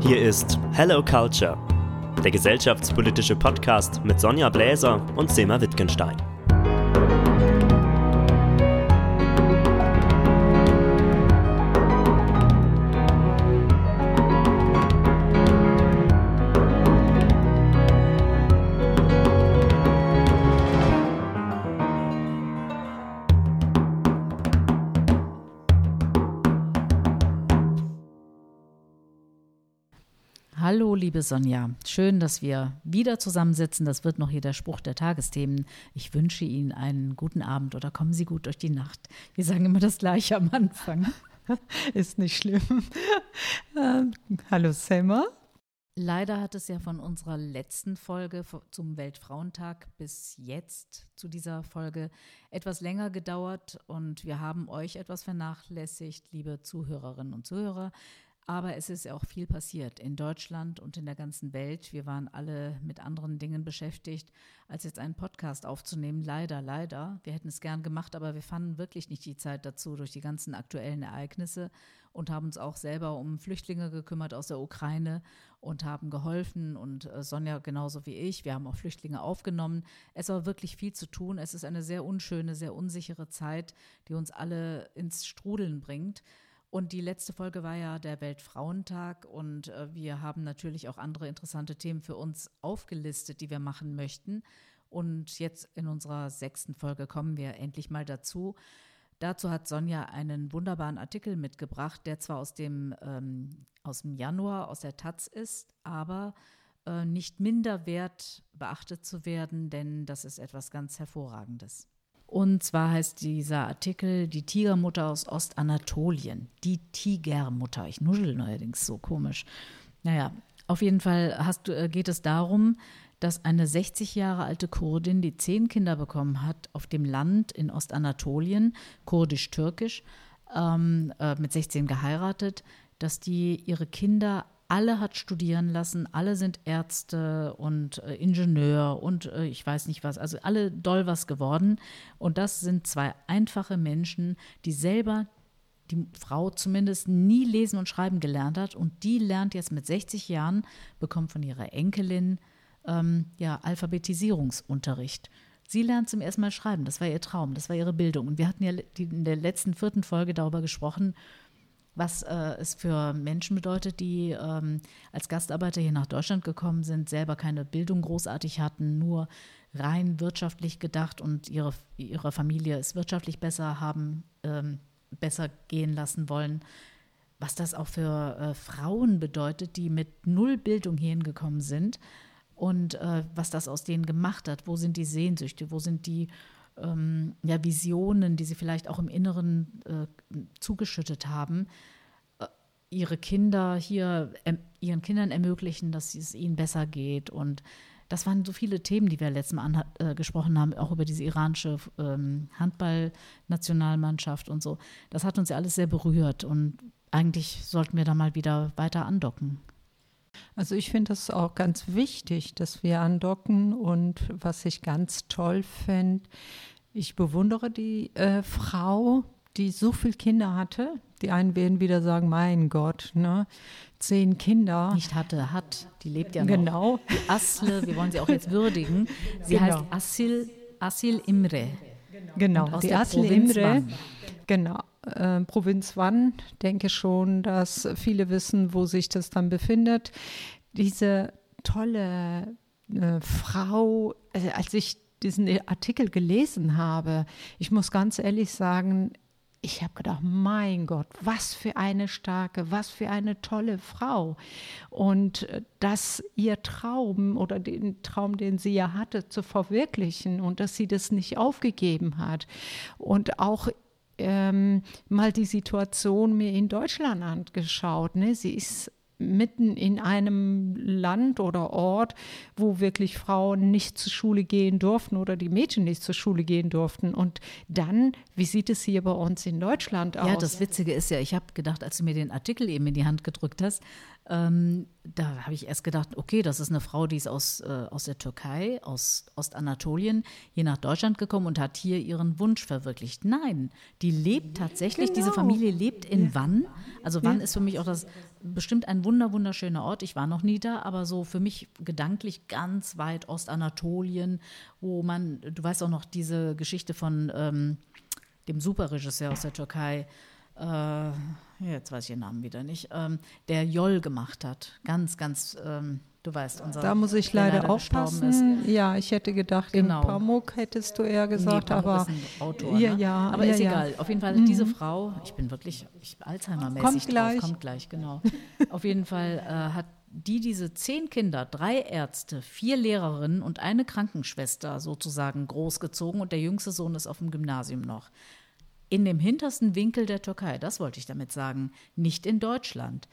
Hier ist Hello Culture, der gesellschaftspolitische Podcast mit Sonja Bläser und Sema Wittgenstein. Liebe Sonja. Schön, dass wir wieder zusammensitzen. Das wird noch hier der Spruch der Tagesthemen. Ich wünsche Ihnen einen guten Abend oder kommen Sie gut durch die Nacht. Wir sagen immer das Gleiche am Anfang. Ist nicht schlimm. Ähm, hallo, Selma. Leider hat es ja von unserer letzten Folge zum Weltfrauentag bis jetzt zu dieser Folge etwas länger gedauert und wir haben euch etwas vernachlässigt, liebe Zuhörerinnen und Zuhörer. Aber es ist auch viel passiert in Deutschland und in der ganzen Welt. Wir waren alle mit anderen Dingen beschäftigt, als jetzt einen Podcast aufzunehmen. Leider, leider. Wir hätten es gern gemacht, aber wir fanden wirklich nicht die Zeit dazu durch die ganzen aktuellen Ereignisse und haben uns auch selber um Flüchtlinge gekümmert aus der Ukraine und haben geholfen. Und äh, Sonja genauso wie ich. Wir haben auch Flüchtlinge aufgenommen. Es war wirklich viel zu tun. Es ist eine sehr unschöne, sehr unsichere Zeit, die uns alle ins Strudeln bringt. Und die letzte Folge war ja der Weltfrauentag und äh, wir haben natürlich auch andere interessante Themen für uns aufgelistet, die wir machen möchten. Und jetzt in unserer sechsten Folge kommen wir endlich mal dazu. Dazu hat Sonja einen wunderbaren Artikel mitgebracht, der zwar aus dem, ähm, aus dem Januar aus der Taz ist, aber äh, nicht minder wert beachtet zu werden, denn das ist etwas ganz Hervorragendes. Und zwar heißt dieser Artikel Die Tigermutter aus Ostanatolien. Die Tigermutter. Ich nuschel neuerdings so komisch. Naja, auf jeden Fall hast, äh, geht es darum, dass eine 60 Jahre alte Kurdin, die zehn Kinder bekommen hat, auf dem Land in Ostanatolien, kurdisch-türkisch, ähm, äh, mit 16 geheiratet, dass die ihre Kinder alle hat studieren lassen, alle sind Ärzte und äh, Ingenieur und äh, ich weiß nicht was, also alle doll was geworden. Und das sind zwei einfache Menschen, die selber die Frau zumindest nie lesen und schreiben gelernt hat und die lernt jetzt mit 60 Jahren, bekommt von ihrer Enkelin ähm, ja, Alphabetisierungsunterricht. Sie lernt zum ersten Mal schreiben, das war ihr Traum, das war ihre Bildung. Und wir hatten ja in der letzten vierten Folge darüber gesprochen, was äh, es für Menschen bedeutet, die ähm, als Gastarbeiter hier nach Deutschland gekommen sind, selber keine Bildung großartig hatten, nur rein wirtschaftlich gedacht und ihre, ihre Familie es wirtschaftlich besser haben, ähm, besser gehen lassen wollen. Was das auch für äh, Frauen bedeutet, die mit null Bildung hierhin gekommen sind und äh, was das aus denen gemacht hat. Wo sind die Sehnsüchte? Wo sind die ähm, ja, Visionen, die sie vielleicht auch im Inneren äh, zugeschüttet haben, äh, ihre Kinder hier, äh, ihren Kindern ermöglichen, dass es ihnen besser geht. Und das waren so viele Themen, die wir letztes Mal äh, gesprochen haben, auch über diese iranische ähm, Handballnationalmannschaft und so. Das hat uns ja alles sehr berührt und eigentlich sollten wir da mal wieder weiter andocken. Also ich finde es auch ganz wichtig, dass wir andocken und was ich ganz toll finde, ich bewundere die äh, Frau, die so viele Kinder hatte. Die einen werden wieder sagen, mein Gott, ne? zehn Kinder. Nicht hatte, hat. Die lebt ja noch. Genau. Die Asle, wir wollen sie auch jetzt würdigen. Sie genau. heißt Asil, Asil Imre. Genau, die Asle Imre. Genau. Äh, Provinz Wann, denke schon, dass viele wissen, wo sich das dann befindet. Diese tolle äh, Frau, also als ich diesen Artikel gelesen habe, ich muss ganz ehrlich sagen, ich habe gedacht, mein Gott, was für eine starke, was für eine tolle Frau. Und äh, dass ihr Traum oder den Traum, den sie ja hatte, zu verwirklichen und dass sie das nicht aufgegeben hat. Und auch ähm, mal die Situation mir in Deutschland angeschaut. Ne? Sie ist mitten in einem Land oder Ort, wo wirklich Frauen nicht zur Schule gehen durften oder die Mädchen nicht zur Schule gehen durften. Und dann, wie sieht es hier bei uns in Deutschland aus? Ja, das Witzige ist ja, ich habe gedacht, als du mir den Artikel eben in die Hand gedrückt hast, ähm, da habe ich erst gedacht, okay, das ist eine Frau, die ist aus, äh, aus der Türkei, aus Ostanatolien, hier nach Deutschland gekommen und hat hier ihren Wunsch verwirklicht. Nein, die lebt tatsächlich, genau. diese Familie lebt in Wann. Also Wann ja. ist für mich auch das bestimmt ein wunder wunderschöner Ort. Ich war noch nie da, aber so für mich gedanklich ganz weit Ostanatolien, wo man, du weißt auch noch diese Geschichte von ähm, dem Superregisseur aus der Türkei, äh, jetzt weiß ich den Namen wieder nicht, ähm, der Joll gemacht hat. Ganz, ganz, ähm, du weißt, unser. Da muss ich leider, leider aufpassen. Ja, ich hätte gedacht, genau. Pamuk hättest du eher gesagt, nee, aber. Ist ein Autor, ja, ne? ja, aber ja, ist ja. egal. Auf jeden Fall, mhm. diese Frau, ich bin wirklich Alzheimer-mäßig kommt gleich. Drauf, kommt gleich, genau. Auf jeden Fall äh, hat die diese zehn Kinder, drei Ärzte, vier Lehrerinnen und eine Krankenschwester sozusagen großgezogen und der jüngste Sohn ist auf dem Gymnasium noch in dem hintersten Winkel der Türkei, das wollte ich damit sagen, nicht in Deutschland.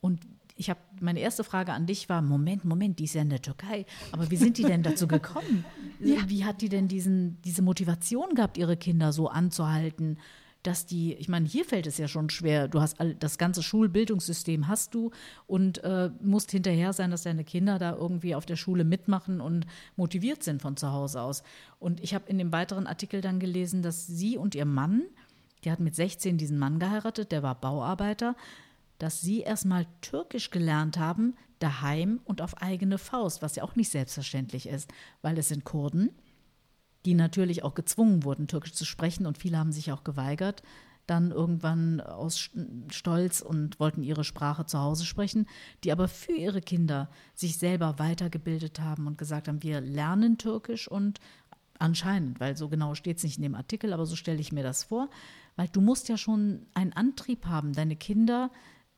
Und ich habe meine erste Frage an dich war: Moment, Moment, die ist ja in der Türkei. Aber wie sind die denn dazu gekommen? ja. Wie hat die denn diesen, diese Motivation gehabt, ihre Kinder so anzuhalten? Dass die, ich meine, hier fällt es ja schon schwer. Du hast all, das ganze Schulbildungssystem hast du und äh, musst hinterher sein, dass deine Kinder da irgendwie auf der Schule mitmachen und motiviert sind von zu Hause aus. Und ich habe in dem weiteren Artikel dann gelesen, dass sie und ihr Mann, die hat mit 16 diesen Mann geheiratet, der war Bauarbeiter, dass sie erstmal Türkisch gelernt haben, daheim und auf eigene Faust, was ja auch nicht selbstverständlich ist, weil es sind Kurden die natürlich auch gezwungen wurden, Türkisch zu sprechen und viele haben sich auch geweigert, dann irgendwann aus Stolz und wollten ihre Sprache zu Hause sprechen, die aber für ihre Kinder sich selber weitergebildet haben und gesagt haben, wir lernen Türkisch und anscheinend, weil so genau steht es nicht in dem Artikel, aber so stelle ich mir das vor, weil du musst ja schon einen Antrieb haben, deine Kinder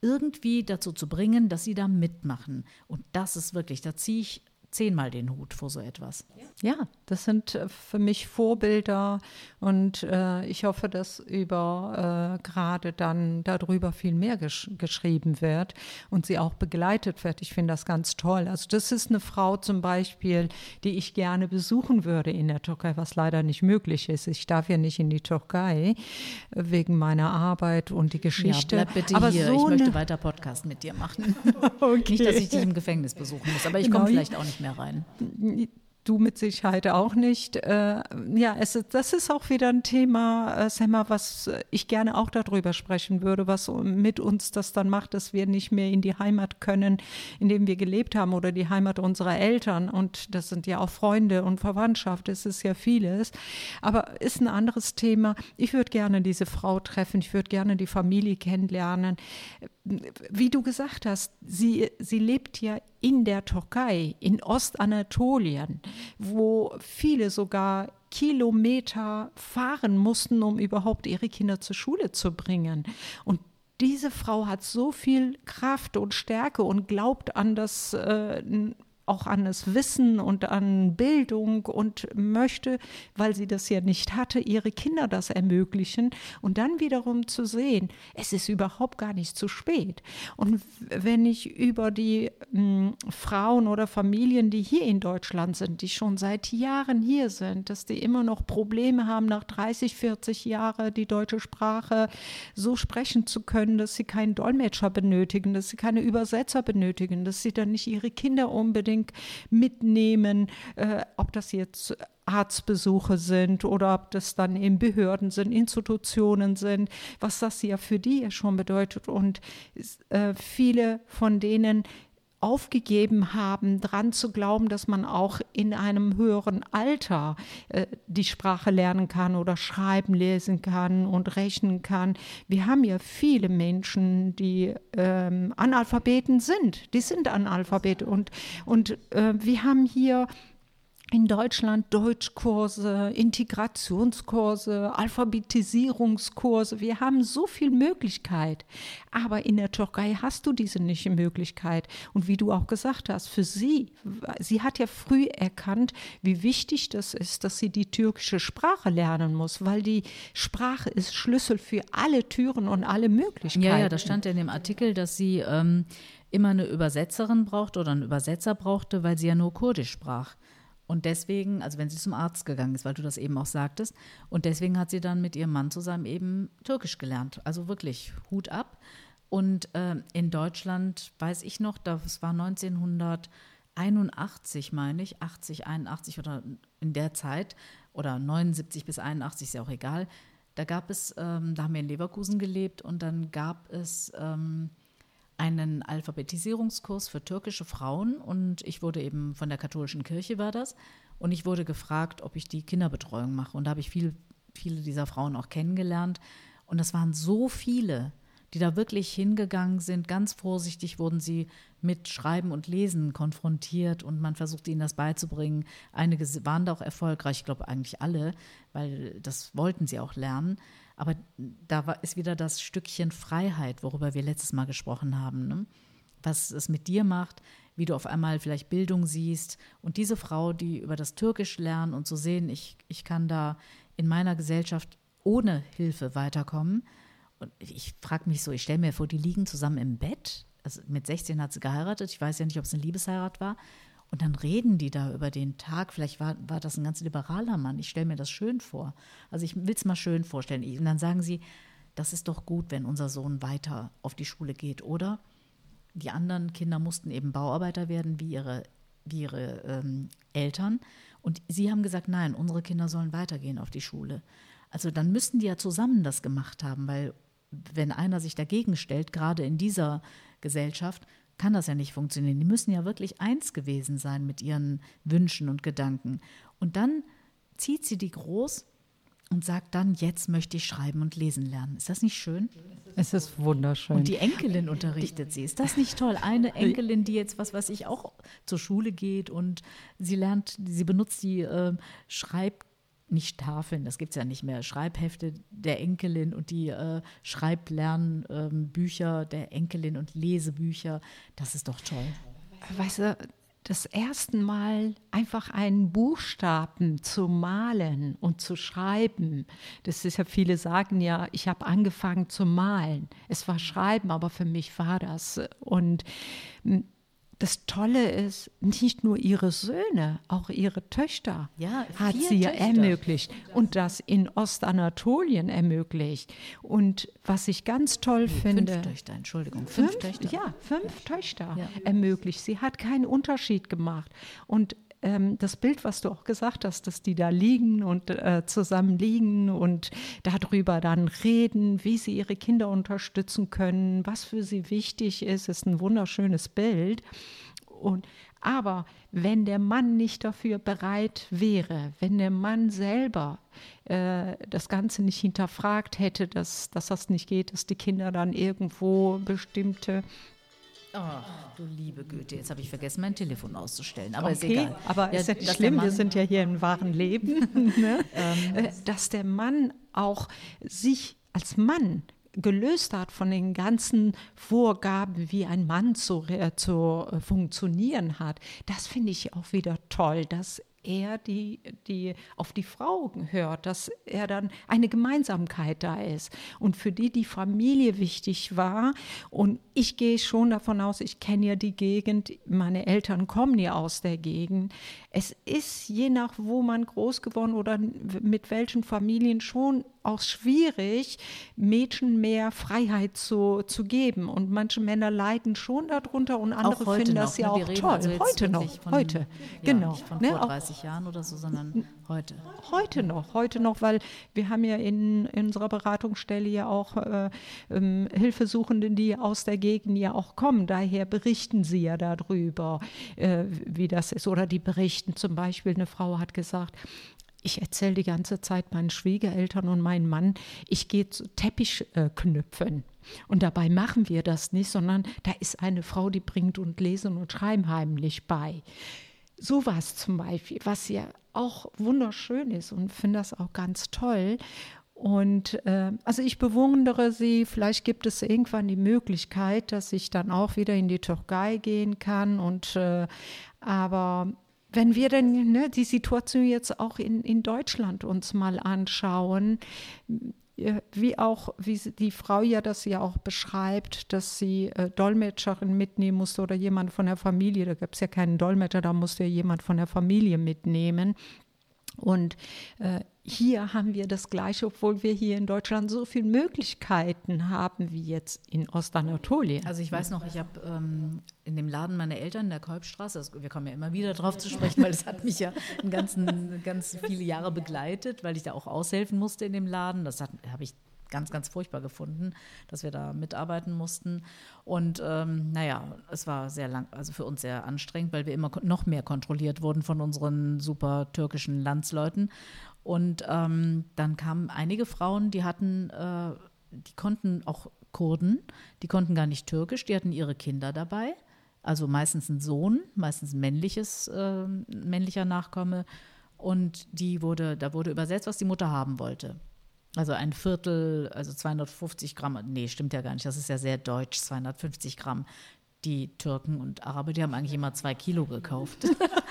irgendwie dazu zu bringen, dass sie da mitmachen. Und das ist wirklich, da ziehe ich zehnmal den Hut vor so etwas. Ja, das sind äh, für mich Vorbilder und äh, ich hoffe, dass über äh, gerade dann darüber viel mehr gesch geschrieben wird und sie auch begleitet wird. Ich finde das ganz toll. Also das ist eine Frau zum Beispiel, die ich gerne besuchen würde in der Türkei, was leider nicht möglich ist. Ich darf ja nicht in die Türkei wegen meiner Arbeit und die Geschichte. Ja, bleib bitte aber hier. So ich möchte weiter Podcast mit dir machen. okay. Nicht, dass ich dich im Gefängnis besuchen muss, aber ich genau. komme vielleicht auch nicht mehr rein. Du mit Sicherheit auch nicht. Äh, ja, es, das ist auch wieder ein Thema, äh, Semma, was ich gerne auch darüber sprechen würde, was mit uns das dann macht, dass wir nicht mehr in die Heimat können, in dem wir gelebt haben oder die Heimat unserer Eltern. Und das sind ja auch Freunde und Verwandtschaft, es ist ja vieles. Aber ist ein anderes Thema. Ich würde gerne diese Frau treffen, ich würde gerne die Familie kennenlernen wie du gesagt hast, sie, sie lebt ja in der Türkei, in Ostanatolien, wo viele sogar Kilometer fahren mussten, um überhaupt ihre Kinder zur Schule zu bringen. Und diese Frau hat so viel Kraft und Stärke und glaubt an das äh, auch an das Wissen und an Bildung und möchte, weil sie das ja nicht hatte, ihre Kinder das ermöglichen und dann wiederum zu sehen, es ist überhaupt gar nicht zu spät. Und wenn ich über die mh, hm, Frauen oder Familien, die hier in Deutschland sind, die schon seit Jahren hier sind, dass die immer noch Probleme haben, nach 30, 40 Jahren die deutsche Sprache so sprechen zu können, dass sie keinen Dolmetscher benötigen, dass sie keine Übersetzer benötigen, dass sie dann nicht ihre Kinder unbedingt unbedingt mitnehmen, äh, ob das jetzt Arztbesuche sind oder ob das dann eben Behörden sind, Institutionen sind, was das ja für die schon bedeutet. Und äh, viele von denen aufgegeben haben, dran zu glauben, dass man auch in einem höheren Alter äh, die Sprache lernen kann oder schreiben, lesen kann und rechnen kann. Wir haben ja viele Menschen, die ähm, Analphabeten sind. Die sind Analphabeten und, und äh, wir haben hier in Deutschland Deutschkurse, Integrationskurse, Alphabetisierungskurse. Wir haben so viel Möglichkeit. Aber in der Türkei hast du diese nicht Möglichkeit. Und wie du auch gesagt hast, für sie, sie hat ja früh erkannt, wie wichtig das ist, dass sie die türkische Sprache lernen muss, weil die Sprache ist Schlüssel für alle Türen und alle Möglichkeiten. Ja, ja, da stand ja in dem Artikel, dass sie ähm, immer eine Übersetzerin braucht oder einen Übersetzer brauchte, weil sie ja nur Kurdisch sprach. Und deswegen, also wenn sie zum Arzt gegangen ist, weil du das eben auch sagtest, und deswegen hat sie dann mit ihrem Mann zusammen eben Türkisch gelernt. Also wirklich Hut ab. Und äh, in Deutschland weiß ich noch, das war 1981, meine ich, 80, 81 oder in der Zeit, oder 79 bis 81, ist ja auch egal. Da gab es, ähm, da haben wir in Leverkusen gelebt und dann gab es ähm, einen Alphabetisierungskurs für türkische Frauen und ich wurde eben von der katholischen Kirche war das und ich wurde gefragt, ob ich die Kinderbetreuung mache und da habe ich viel, viele dieser Frauen auch kennengelernt und das waren so viele, die da wirklich hingegangen sind. Ganz vorsichtig wurden sie mit Schreiben und Lesen konfrontiert und man versuchte ihnen das beizubringen. Einige waren da auch erfolgreich, ich glaube eigentlich alle, weil das wollten sie auch lernen. Aber da war, ist wieder das Stückchen Freiheit, worüber wir letztes Mal gesprochen haben. Ne? Was es mit dir macht, wie du auf einmal vielleicht Bildung siehst. Und diese Frau, die über das Türkisch lernen und zu so sehen, ich, ich kann da in meiner Gesellschaft ohne Hilfe weiterkommen, und ich frage mich so, ich stelle mir vor, die liegen zusammen im Bett. Also mit 16 hat sie geheiratet. Ich weiß ja nicht, ob es eine Liebesheirat war. Und dann reden die da über den Tag. Vielleicht war, war das ein ganz liberaler Mann. Ich stelle mir das schön vor. Also ich will es mal schön vorstellen. Und dann sagen sie, das ist doch gut, wenn unser Sohn weiter auf die Schule geht, oder? Die anderen Kinder mussten eben Bauarbeiter werden, wie ihre, wie ihre ähm, Eltern. Und sie haben gesagt, nein, unsere Kinder sollen weitergehen auf die Schule. Also dann müssten die ja zusammen das gemacht haben, weil wenn einer sich dagegen stellt, gerade in dieser Gesellschaft, kann das ja nicht funktionieren. Die müssen ja wirklich eins gewesen sein mit ihren Wünschen und Gedanken. Und dann zieht sie die groß und sagt dann, jetzt möchte ich schreiben und lesen lernen. Ist das nicht schön? Es ist wunderschön. Und die Enkelin unterrichtet sie. Ist das nicht toll? Eine Enkelin, die jetzt, was weiß ich, auch zur Schule geht und sie lernt, sie benutzt die äh, Schreib nicht Tafeln, das gibt es ja nicht mehr, Schreibhefte der Enkelin und die äh, Schreiblernbücher ähm, der Enkelin und Lesebücher. Das ist doch toll. Weißt du, das erste Mal einfach einen Buchstaben zu malen und zu schreiben. Das ist ja, viele sagen ja, ich habe angefangen zu malen. Es war Schreiben, aber für mich war das. Und das Tolle ist, nicht nur ihre Söhne, auch ihre Töchter ja, hat sie ja ermöglicht und das in Ostanatolien ermöglicht. Und was ich ganz toll nee, finde. Fünf Töchter, Entschuldigung. Fünf, fünf Töchter. Ja, fünf Töchter ja. ermöglicht. Sie hat keinen Unterschied gemacht. Und ähm, das Bild, was du auch gesagt hast, dass die da liegen und äh, zusammen liegen und darüber dann reden, wie sie ihre Kinder unterstützen können, was für sie wichtig ist, ist ein wunderschönes Bild. Und, aber wenn der Mann nicht dafür bereit wäre, wenn der Mann selber äh, das Ganze nicht hinterfragt hätte, dass, dass das nicht geht, dass die Kinder dann irgendwo bestimmte Ach, du liebe Güte, jetzt habe ich vergessen, mein Telefon auszustellen. Aber okay, ist egal. Aber ja, ist ja nicht schlimm, wir sind ja hier im wahren Leben. ne? ähm. Äh, dass der Mann auch sich als Mann gelöst hat von den ganzen Vorgaben, wie ein Mann zu, zu äh, funktionieren hat, das finde ich auch wieder toll, dass er die, die auf die Frau hört, dass er dann eine Gemeinsamkeit da ist und für die die Familie wichtig war. Und ich gehe schon davon aus, ich kenne ja die Gegend, meine Eltern kommen ja aus der Gegend. Es ist je nach, wo man groß geworden oder mit welchen Familien schon auch schwierig, Mädchen mehr Freiheit zu, zu geben. Und manche Männer leiden schon darunter und andere finden das noch, ja ne? auch toll. Also heute noch, heute, ja, genau. Nicht von ne? vor 30 Jahren oder so, sondern heute. Heute noch, heute noch, weil wir haben ja in, in unserer Beratungsstelle ja auch äh, ähm, Hilfesuchenden, die aus der Gegend ja auch kommen. Daher berichten sie ja darüber, äh, wie das ist. Oder die berichten zum Beispiel, eine Frau hat gesagt, ich erzähle die ganze Zeit meinen Schwiegereltern und meinem Mann, ich gehe zu Teppich äh. Und dabei machen wir das nicht, sondern da ist eine Frau, die bringt und Lesen und Schreiben heimlich bei. So was zum Beispiel, was ja auch wunderschön ist und finde das auch ganz toll. Und äh, also ich bewundere sie. Vielleicht gibt es irgendwann die Möglichkeit, dass ich dann auch wieder in die Türkei gehen kann. Und äh, aber wenn wir denn ne, die Situation jetzt auch in, in Deutschland uns mal anschauen, wie auch, wie die Frau ja das ja auch beschreibt, dass sie äh, Dolmetscherin mitnehmen musste oder jemand von der Familie, da gab es ja keinen Dolmetscher, da musste ja jemand von der Familie mitnehmen. Und äh, hier haben wir das Gleiche, obwohl wir hier in Deutschland so viele Möglichkeiten haben wie jetzt in Ostanatolien. Also ich weiß noch, ich habe ähm, in dem Laden meiner Eltern in der Kolbstraße, also wir kommen ja immer wieder drauf zu sprechen, weil das hat mich ja ganzen, ganz viele Jahre begleitet, weil ich da auch aushelfen musste in dem Laden. Das habe ich ganz, ganz furchtbar gefunden, dass wir da mitarbeiten mussten. Und ähm, naja, es war sehr lang, also für uns sehr anstrengend, weil wir immer noch mehr kontrolliert wurden von unseren super türkischen Landsleuten. Und ähm, dann kamen einige Frauen, die hatten, äh, die konnten auch Kurden, die konnten gar nicht Türkisch, die hatten ihre Kinder dabei. Also meistens ein Sohn, meistens männliches, äh, männlicher Nachkomme. Und die wurde, da wurde übersetzt, was die Mutter haben wollte. Also ein Viertel, also 250 Gramm, nee, stimmt ja gar nicht, das ist ja sehr deutsch, 250 Gramm. Die Türken und Araber, die haben eigentlich immer zwei Kilo gekauft.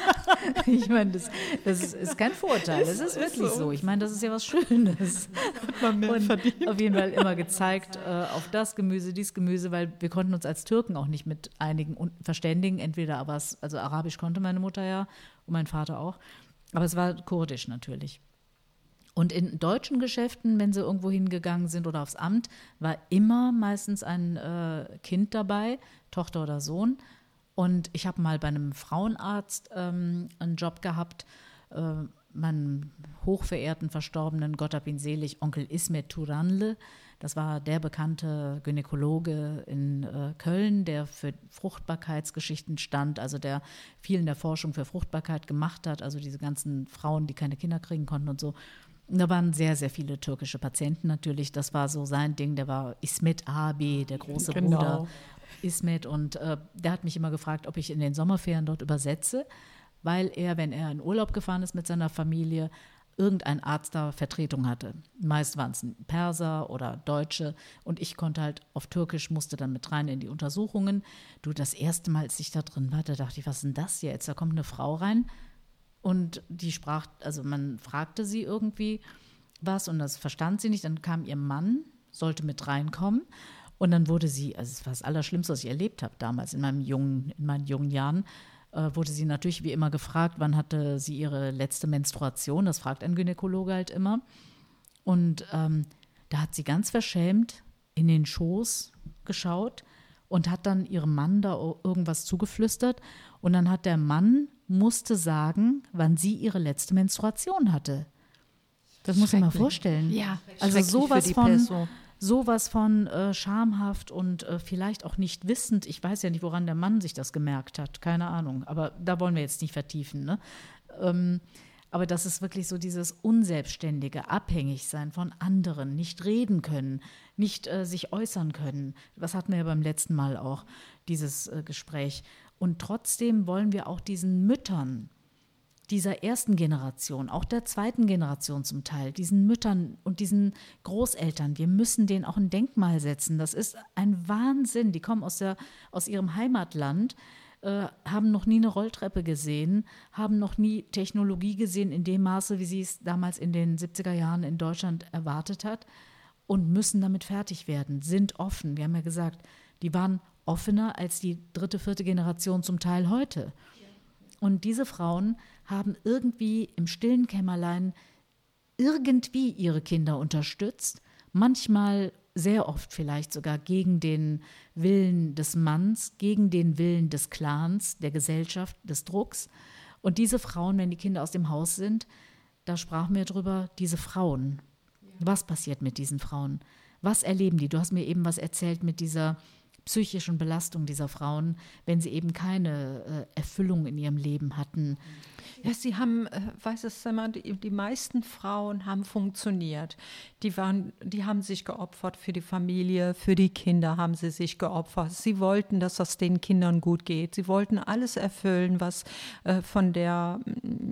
ich meine, das, das ist, ist, kein Vorurteil, das ist wirklich so. Ich meine, das ist ja was Schönes. und auf jeden Fall immer gezeigt, äh, auf das Gemüse, dies Gemüse, weil wir konnten uns als Türken auch nicht mit einigen verständigen. Entweder aber es, also Arabisch konnte meine Mutter ja und mein Vater auch. Aber es war kurdisch natürlich. Und in deutschen Geschäften, wenn sie irgendwo hingegangen sind oder aufs Amt, war immer meistens ein äh, Kind dabei, Tochter oder Sohn. Und ich habe mal bei einem Frauenarzt ähm, einen Job gehabt, äh, meinen hochverehrten, verstorbenen, Gott hab ihn selig, Onkel Ismet Turanle. Das war der bekannte Gynäkologe in äh, Köln, der für Fruchtbarkeitsgeschichten stand, also der viel in der Forschung für Fruchtbarkeit gemacht hat, also diese ganzen Frauen, die keine Kinder kriegen konnten und so. Da waren sehr, sehr viele türkische Patienten natürlich. Das war so sein Ding. Der war Ismet Abi, der große genau. Bruder Ismet. Und äh, der hat mich immer gefragt, ob ich in den Sommerferien dort übersetze, weil er, wenn er in Urlaub gefahren ist mit seiner Familie, irgendein Arzt da Vertretung hatte. Meist waren es Perser oder Deutsche und ich konnte halt auf Türkisch, musste dann mit rein in die Untersuchungen. Du, das erste Mal, als ich da drin war, da dachte ich, was ist denn das jetzt? Da kommt eine Frau rein und die sprach, also man fragte sie irgendwie was und das verstand sie nicht. Dann kam ihr Mann, sollte mit reinkommen. Und dann wurde sie, also es war das Allerschlimmste, was ich erlebt habe damals in, meinem jungen, in meinen jungen Jahren, äh, wurde sie natürlich wie immer gefragt, wann hatte sie ihre letzte Menstruation. Das fragt ein Gynäkologe halt immer. Und ähm, da hat sie ganz verschämt in den Schoß geschaut und hat dann ihrem Mann da irgendwas zugeflüstert. Und dann hat der Mann musste sagen, wann sie ihre letzte Menstruation hatte. Das muss man mal vorstellen. Ja, also sowas von, Person. sowas von äh, schamhaft und äh, vielleicht auch nicht wissend. Ich weiß ja nicht, woran der Mann sich das gemerkt hat. Keine Ahnung. Aber da wollen wir jetzt nicht vertiefen. Ne? Ähm, aber das ist wirklich so dieses unselbstständige Abhängigsein von anderen, nicht reden können, nicht äh, sich äußern können. Was hatten wir ja beim letzten Mal auch, dieses äh, Gespräch. Und trotzdem wollen wir auch diesen Müttern dieser ersten Generation, auch der zweiten Generation zum Teil, diesen Müttern und diesen Großeltern, wir müssen denen auch ein Denkmal setzen. Das ist ein Wahnsinn. Die kommen aus, der, aus ihrem Heimatland, äh, haben noch nie eine Rolltreppe gesehen, haben noch nie Technologie gesehen in dem Maße, wie sie es damals in den 70er Jahren in Deutschland erwartet hat und müssen damit fertig werden, sind offen. Wir haben ja gesagt, die waren offener als die dritte, vierte Generation zum Teil heute. Und diese Frauen haben irgendwie im stillen Kämmerlein irgendwie ihre Kinder unterstützt, manchmal sehr oft vielleicht sogar gegen den Willen des Manns, gegen den Willen des Clans, der Gesellschaft, des Drucks. Und diese Frauen, wenn die Kinder aus dem Haus sind, da sprachen wir drüber, diese Frauen. Was passiert mit diesen Frauen? Was erleben die? Du hast mir eben was erzählt mit dieser psychischen Belastung dieser Frauen, wenn sie eben keine äh, Erfüllung in ihrem Leben hatten. Ja, sie haben, äh, weiß es immer, die, die meisten Frauen haben funktioniert. Die, waren, die haben sich geopfert für die Familie, für die Kinder haben sie sich geopfert. Sie wollten, dass es den Kindern gut geht. Sie wollten alles erfüllen, was äh, von der,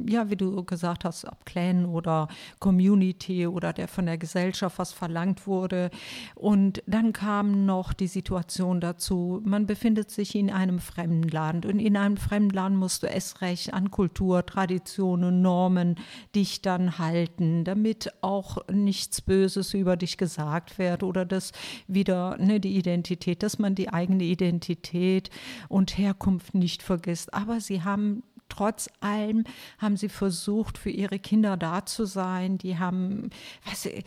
ja, wie du gesagt hast, ab Clan oder Community oder der von der Gesellschaft was verlangt wurde. Und dann kam noch die Situation dazu, man befindet sich in einem fremden Land und in einem fremden Land musst du es recht an Kultur, Traditionen, Normen dich dann halten, damit auch nichts Böses über dich gesagt wird oder das wieder ne, die Identität, dass man die eigene Identität und Herkunft nicht vergisst. Aber sie haben trotz allem haben sie versucht, für ihre Kinder da zu sein. Die haben, du,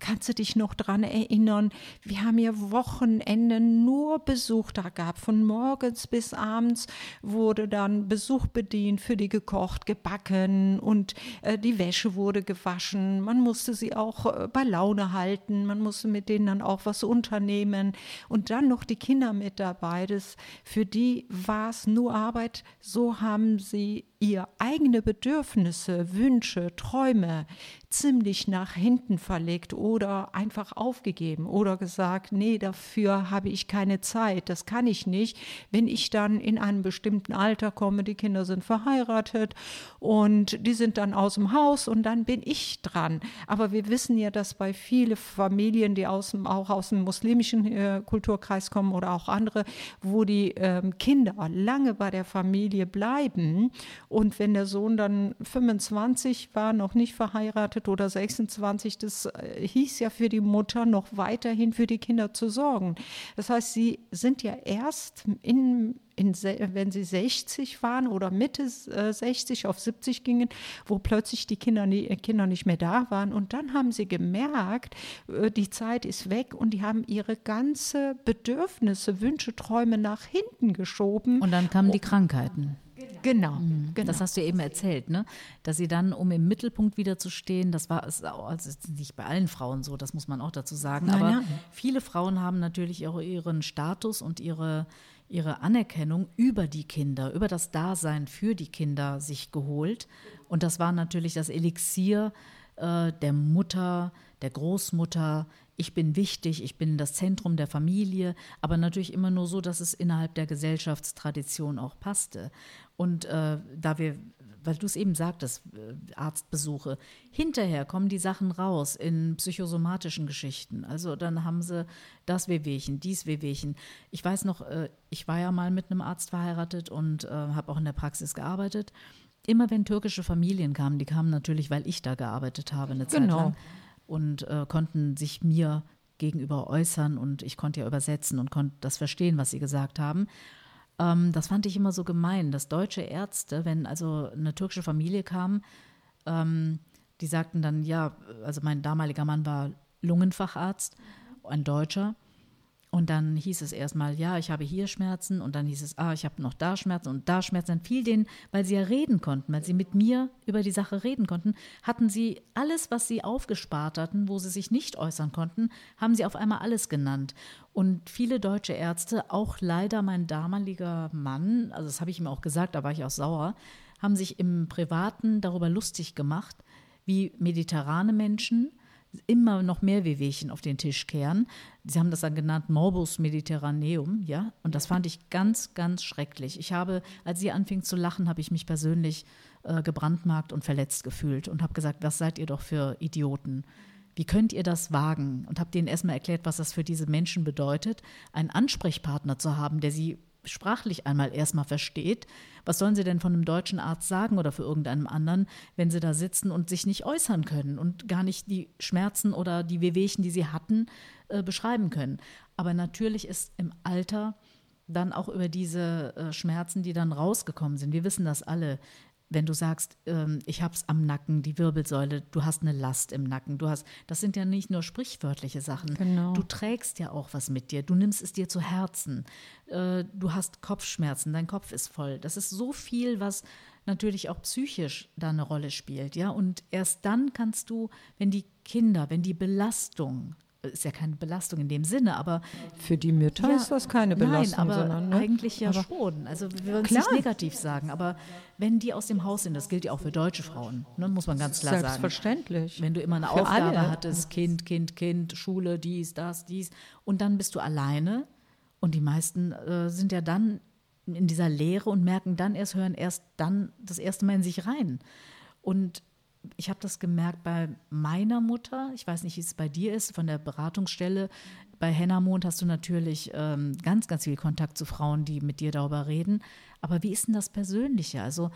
kannst du dich noch daran erinnern, wir haben ja Wochenende nur Besuch da gehabt. Von morgens bis abends wurde dann Besuch bedient, für die gekocht, gebacken und äh, die Wäsche wurde gewaschen. Man musste sie auch äh, bei Laune halten, man musste mit denen dann auch was unternehmen und dann noch die Kinder mit dabei. Das, für die war es nur Arbeit. So haben sie ihr eigene Bedürfnisse, Wünsche, Träume ziemlich nach hinten verlegt oder einfach aufgegeben oder gesagt, nee, dafür habe ich keine Zeit, das kann ich nicht. Wenn ich dann in einem bestimmten Alter komme, die Kinder sind verheiratet und die sind dann aus dem Haus und dann bin ich dran. Aber wir wissen ja, dass bei vielen Familien, die aus dem, auch aus dem muslimischen äh, Kulturkreis kommen oder auch andere, wo die äh, Kinder lange bei der Familie bleiben und wenn der Sohn dann 25 war, noch nicht verheiratet oder 26, das äh, hieß ja für die Mutter noch weiterhin für die Kinder zu sorgen. Das heißt, sie sind ja erst in, in, wenn sie 60 waren oder Mitte äh, 60 auf 70 gingen, wo plötzlich die Kinder, nie, äh, Kinder nicht mehr da waren. Und dann haben sie gemerkt, äh, die Zeit ist weg und die haben ihre ganze Bedürfnisse, Wünsche, Träume nach hinten geschoben. Und dann kamen die Krankheiten. Genau, mhm. genau, Das hast du eben erzählt, ne? Dass sie dann, um im Mittelpunkt wieder zu stehen, das war es also nicht bei allen Frauen so, das muss man auch dazu sagen. Nein, aber ja. viele Frauen haben natürlich auch ihren Status und ihre, ihre Anerkennung über die Kinder, über das Dasein für die Kinder sich geholt. Und das war natürlich das Elixier äh, der Mutter, der Großmutter, ich bin wichtig, ich bin das Zentrum der Familie, aber natürlich immer nur so, dass es innerhalb der Gesellschaftstradition auch passte. Und äh, da wir, weil du es eben sagtest, äh, Arztbesuche, hinterher kommen die Sachen raus in psychosomatischen Geschichten. Also dann haben sie das Wehwehchen, dies Wehwehchen. Ich weiß noch, äh, ich war ja mal mit einem Arzt verheiratet und äh, habe auch in der Praxis gearbeitet. Immer wenn türkische Familien kamen, die kamen natürlich, weil ich da gearbeitet habe eine Zeit genau. lang und äh, konnten sich mir gegenüber äußern und ich konnte ja übersetzen und konnte das verstehen, was sie gesagt haben. Ähm, das fand ich immer so gemein, dass deutsche Ärzte, wenn also eine türkische Familie kam, ähm, die sagten dann, ja, also mein damaliger Mann war Lungenfacharzt, ein Deutscher, und dann hieß es erstmal, ja, ich habe hier Schmerzen und dann hieß es, ah, ich habe noch da Schmerzen und da Schmerzen. Dann fiel denen, weil sie ja reden konnten, weil sie mit mir über die Sache reden konnten, hatten sie alles, was sie aufgespart hatten, wo sie sich nicht äußern konnten, haben sie auf einmal alles genannt. Und viele deutsche Ärzte, auch leider mein damaliger Mann, also das habe ich ihm auch gesagt, da war ich auch sauer, haben sich im Privaten darüber lustig gemacht, wie mediterrane Menschen immer noch mehr Wehwehchen auf den Tisch kehren. Sie haben das dann genannt Morbus Mediterraneum, ja, und das fand ich ganz, ganz schrecklich. Ich habe, als sie anfing zu lachen, habe ich mich persönlich äh, gebrandmarkt und verletzt gefühlt und habe gesagt, was seid ihr doch für Idioten? Wie könnt ihr das wagen? Und habe denen erstmal erklärt, was das für diese Menschen bedeutet, einen Ansprechpartner zu haben, der sie sprachlich einmal erstmal versteht, was sollen sie denn von einem deutschen Arzt sagen oder für irgendeinem anderen, wenn sie da sitzen und sich nicht äußern können und gar nicht die Schmerzen oder die Wehwehchen, die sie hatten, äh, beschreiben können. Aber natürlich ist im Alter dann auch über diese äh, Schmerzen, die dann rausgekommen sind. Wir wissen das alle wenn du sagst, ähm, ich habe es am Nacken, die Wirbelsäule, du hast eine Last im Nacken, du hast, das sind ja nicht nur sprichwörtliche Sachen. Genau. Du trägst ja auch was mit dir, du nimmst es dir zu Herzen, äh, du hast Kopfschmerzen, dein Kopf ist voll. Das ist so viel, was natürlich auch psychisch da eine Rolle spielt, ja. Und erst dann kannst du, wenn die Kinder, wenn die Belastung ist ja keine Belastung in dem Sinne, aber für die Mütter ja, ist das keine Belastung, nein, aber sondern ne? eigentlich ja aber schon. Also wir wollen es nicht negativ sagen, aber wenn die aus dem Haus sind, das gilt ja auch für deutsche Frauen, ne, muss man ganz klar Selbstverständlich. sagen. Wenn du immer eine für Aufgabe alle. hattest, Kind, Kind, Kind, Schule, dies, das, dies, und dann bist du alleine und die meisten äh, sind ja dann in dieser Leere und merken dann erst, hören erst dann das erste Mal in sich rein. Und ich habe das gemerkt bei meiner Mutter. Ich weiß nicht, wie es bei dir ist, von der Beratungsstelle. Bei Henna Mond hast du natürlich ähm, ganz, ganz viel Kontakt zu Frauen, die mit dir darüber reden. Aber wie ist denn das Persönliche? Also,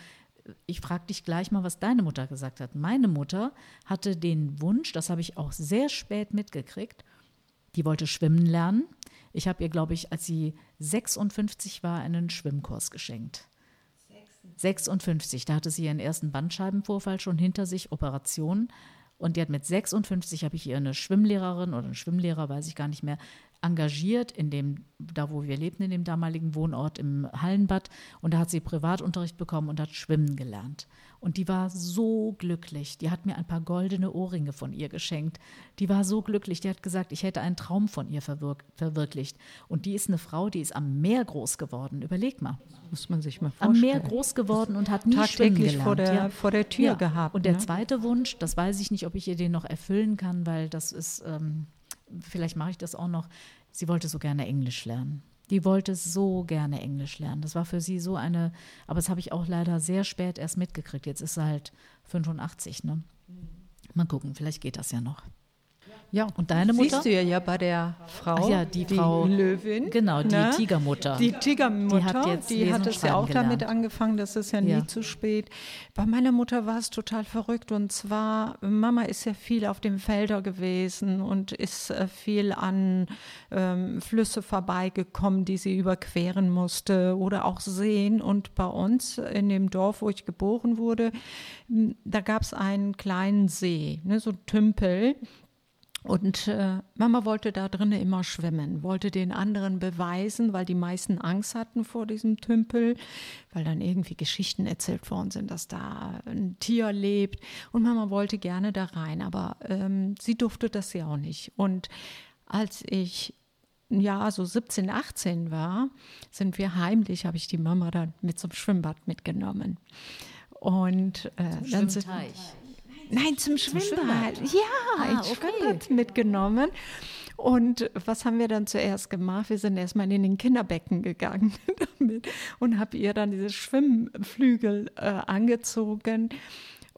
ich frage dich gleich mal, was deine Mutter gesagt hat. Meine Mutter hatte den Wunsch, das habe ich auch sehr spät mitgekriegt, die wollte schwimmen lernen. Ich habe ihr, glaube ich, als sie 56 war, einen Schwimmkurs geschenkt. 56, da hatte sie ihren ersten Bandscheibenvorfall schon hinter sich, Operation. Und die hat mit 56, habe ich ihr eine Schwimmlehrerin oder einen Schwimmlehrer, weiß ich gar nicht mehr, engagiert in dem, da wo wir lebten, in dem damaligen Wohnort im Hallenbad. Und da hat sie Privatunterricht bekommen und hat schwimmen gelernt. Und die war so glücklich. Die hat mir ein paar goldene Ohrringe von ihr geschenkt. Die war so glücklich. Die hat gesagt, ich hätte einen Traum von ihr verwirk verwirklicht. Und die ist eine Frau, die ist am Meer groß geworden. Überleg mal. Muss man sich mal vorstellen. Am Meer groß geworden und hat nie schwimmen gelernt. vor der, ja. vor der Tür ja. gehabt. Und der ne? zweite Wunsch, das weiß ich nicht, ob ich ihr den noch erfüllen kann, weil das ist, ähm, vielleicht mache ich das auch noch. Sie wollte so gerne Englisch lernen. Die wollte so gerne Englisch lernen. Das war für sie so eine, aber das habe ich auch leider sehr spät erst mitgekriegt. Jetzt ist sie halt 85, ne? Mal gucken, vielleicht geht das ja noch. Ja, und deine Mutter? Siehst du ja, ja bei der Frau, Ach ja, die, die Frau Löwin. Genau, die ne? Tigermutter. Die Tigermutter, die hat, jetzt die hat es ja auch gelernt. damit angefangen, das ist ja nie ja. zu spät. Bei meiner Mutter war es total verrückt und zwar, Mama ist ja viel auf dem Felder gewesen und ist äh, viel an ähm, Flüsse vorbeigekommen, die sie überqueren musste oder auch Seen. Und bei uns in dem Dorf, wo ich geboren wurde, da gab es einen kleinen See, ne, so Tümpel. Und äh, Mama wollte da drinnen immer schwimmen, wollte den anderen beweisen, weil die meisten Angst hatten vor diesem Tümpel, weil dann irgendwie Geschichten erzählt worden sind, dass da ein Tier lebt. Und Mama wollte gerne da rein, aber ähm, sie durfte das ja auch nicht. Und als ich ja, so 17, 18 war, sind wir heimlich, habe ich die Mama dann mit zum Schwimmbad mitgenommen. Und äh, dann sind, Nein, zum, zum Schwimmbad. Schwimmbad. Ja, ah, ins okay. Schwimmbad mitgenommen. Und was haben wir dann zuerst gemacht? Wir sind erstmal in den Kinderbecken gegangen damit und habe ihr dann diese Schwimmflügel äh, angezogen.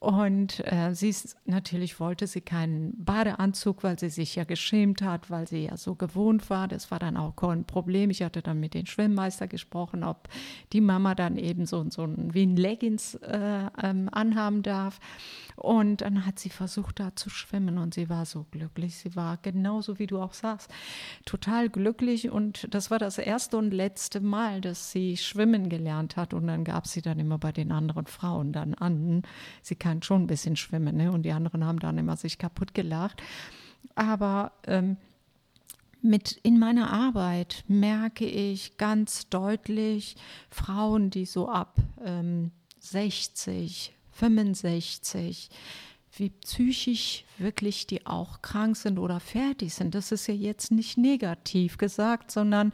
Und äh, sie ist, natürlich wollte sie keinen Badeanzug, weil sie sich ja geschämt hat, weil sie ja so gewohnt war. Das war dann auch kein Problem. Ich hatte dann mit dem Schwimmmeister gesprochen, ob die Mama dann eben so, so ein, wie ein Leggings äh, ähm, anhaben darf. Und dann hat sie versucht, da zu schwimmen und sie war so glücklich. Sie war genauso, wie du auch sagst, total glücklich. Und das war das erste und letzte Mal, dass sie schwimmen gelernt hat. Und dann gab sie dann immer bei den anderen Frauen dann an. Sie kann schon ein bisschen schwimmen, ne? Und die anderen haben dann immer sich kaputt gelacht. Aber ähm, mit in meiner Arbeit merke ich ganz deutlich Frauen, die so ab ähm, 60, 65, wie psychisch wirklich die auch krank sind oder fertig sind. Das ist ja jetzt nicht negativ gesagt, sondern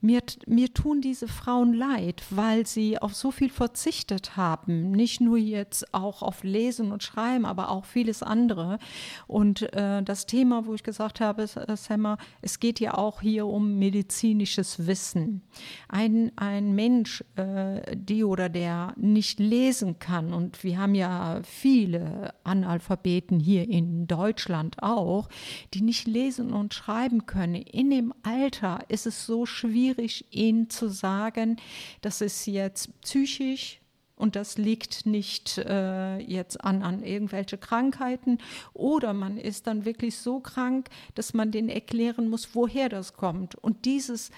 mir, mir tun diese Frauen leid, weil sie auf so viel verzichtet haben. Nicht nur jetzt auch auf Lesen und Schreiben, aber auch vieles andere. Und äh, das Thema, wo ich gesagt habe, äh, Sammer, es geht ja auch hier um medizinisches Wissen. Ein, ein Mensch, äh, die oder der nicht lesen kann, und wir haben ja viele Analphabeten hier in Deutschland auch, die nicht lesen und schreiben können. In dem Alter ist es so schwierig, schwierig, ihnen zu sagen, das ist jetzt psychisch und das liegt nicht äh, jetzt an, an irgendwelche Krankheiten oder man ist dann wirklich so krank, dass man denen erklären muss, woher das kommt. Und dieses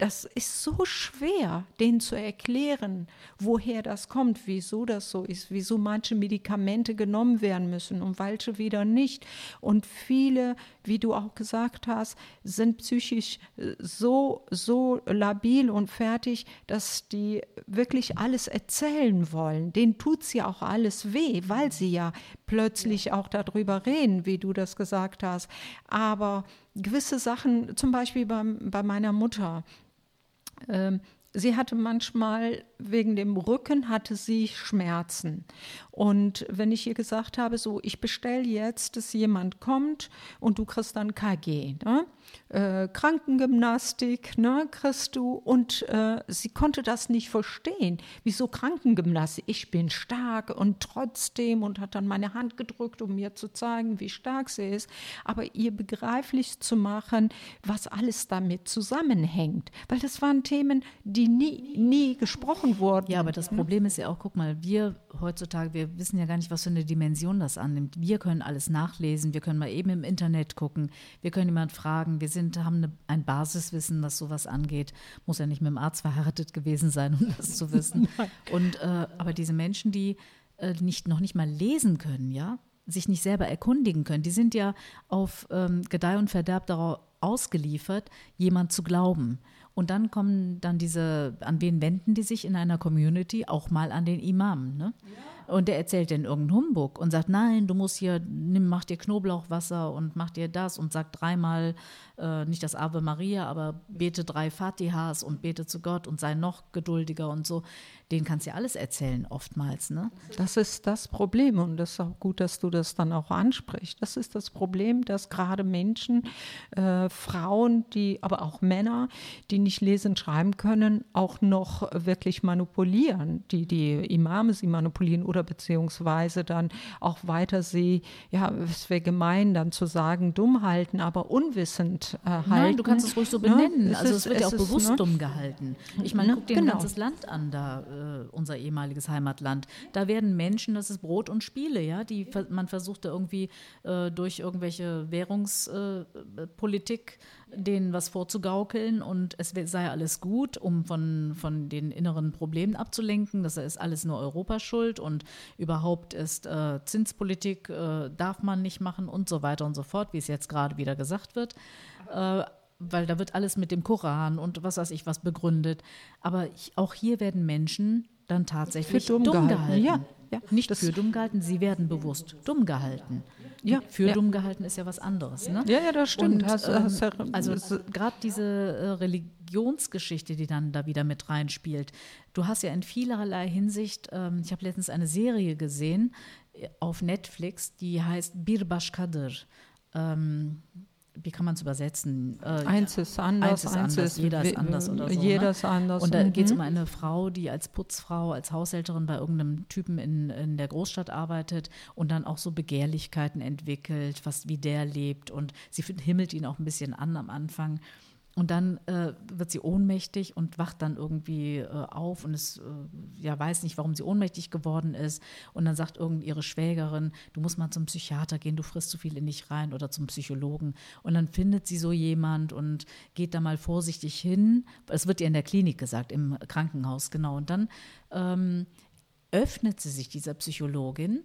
das ist so schwer, denen zu erklären, woher das kommt, wieso das so ist, wieso manche Medikamente genommen werden müssen und welche wieder nicht. Und viele, wie du auch gesagt hast, sind psychisch äh, so, so labil und fertig, dass die wirklich alles erzählen wollen. Denen tut es ja auch alles weh, weil sie ja plötzlich auch darüber reden, wie du das gesagt hast. Aber gewisse Sachen, zum Beispiel bei, bei meiner Mutter, ähm, sie hatte manchmal wegen dem Rücken hatte sie Schmerzen. Und wenn ich ihr gesagt habe, so, ich bestelle jetzt, dass jemand kommt und du kriegst dann KG, ne? Äh, Krankengymnastik, ne, kriegst du. Und äh, sie konnte das nicht verstehen. Wieso Krankengymnastik? Ich bin stark und trotzdem und hat dann meine Hand gedrückt, um mir zu zeigen, wie stark sie ist. Aber ihr begreiflich zu machen, was alles damit zusammenhängt. Weil das waren Themen, die nie, nie gesprochen wurden. Ja, aber das Problem ist ja auch, guck mal, wir heutzutage, wir wissen ja gar nicht, was für eine Dimension das annimmt. Wir können alles nachlesen, wir können mal eben im Internet gucken, wir können jemand fragen, wir sind, haben eine, ein Basiswissen, was sowas angeht. Muss ja nicht mit dem Arzt verheiratet gewesen sein, um das zu wissen. Und äh, aber diese Menschen, die äh, nicht, noch nicht mal lesen können, ja, sich nicht selber erkundigen können. Die sind ja auf ähm, Gedeih und Verderb darauf ausgeliefert, jemand zu glauben. Und dann kommen dann diese, an wen wenden die sich in einer Community? Auch mal an den Imam. Ne? Ja. Und der erzählt den irgendeinen Humbug und sagt, nein, du musst hier, nimm, mach dir Knoblauchwasser und mach dir das und sag dreimal äh, nicht das Ave Maria, aber bete drei Fatihas und bete zu Gott und sei noch geduldiger und so. Den kannst du ja alles erzählen, oftmals. Ne? Das ist das Problem und das ist auch gut, dass du das dann auch ansprichst. Das ist das Problem, dass gerade Menschen, äh, Frauen, die, aber auch Männer, die nicht lesen, schreiben können, auch noch wirklich manipulieren. Die, die Imame sie manipulieren oder beziehungsweise dann auch weiter sie, ja, es wäre gemein, dann zu sagen, dumm halten, aber unwissend äh, halten. Nein, du kannst es ruhig so ne? benennen. Ne? also es, wird ja auch bewusst ne? dumm gehalten. Ich meine, ne? guck dir genau. ein ganzes Land an, da äh, unser ehemaliges Heimatland. Da werden Menschen, das ist Brot und Spiele, ja, die man versucht da irgendwie äh, durch irgendwelche Währungspolitik äh, denen was vorzugaukeln und es sei alles gut, um von, von den inneren Problemen abzulenken. Das ist alles nur Europa schuld und überhaupt ist äh, Zinspolitik, äh, darf man nicht machen und so weiter und so fort, wie es jetzt gerade wieder gesagt wird äh, weil da wird alles mit dem Koran und was weiß ich was begründet. Aber ich, auch hier werden Menschen dann tatsächlich für dumm, dumm gehalten. gehalten. Ja, ja, Nicht für dumm gehalten, sie werden bewusst dumm gehalten. Ja, für ja. dumm gehalten ist ja was anderes. Ne? Ja, ja, das stimmt. Und, hast, ähm, hast, also gerade diese äh, Religionsgeschichte, die dann da wieder mit reinspielt. Du hast ja in vielerlei Hinsicht, ähm, ich habe letztens eine Serie gesehen äh, auf Netflix, die heißt Bir Bashkadir. Ähm, wie kann man es übersetzen? Äh, eins ist anders, eins ist anders, eins jeder ist anders oder so. Jeder ne? ist anders. Und da geht es um eine Frau, die als Putzfrau, als Haushälterin bei irgendeinem Typen in, in der Großstadt arbeitet und dann auch so Begehrlichkeiten entwickelt, was wie der lebt. Und sie himmelt ihn auch ein bisschen an am Anfang. Und dann äh, wird sie ohnmächtig und wacht dann irgendwie äh, auf und es äh, ja, weiß nicht, warum sie ohnmächtig geworden ist. Und dann sagt irgend ihre Schwägerin, du musst mal zum Psychiater gehen, du frisst zu viel in dich rein oder zum Psychologen. Und dann findet sie so jemand und geht da mal vorsichtig hin. Es wird ihr in der Klinik gesagt, im Krankenhaus, genau. Und dann ähm, öffnet sie sich dieser Psychologin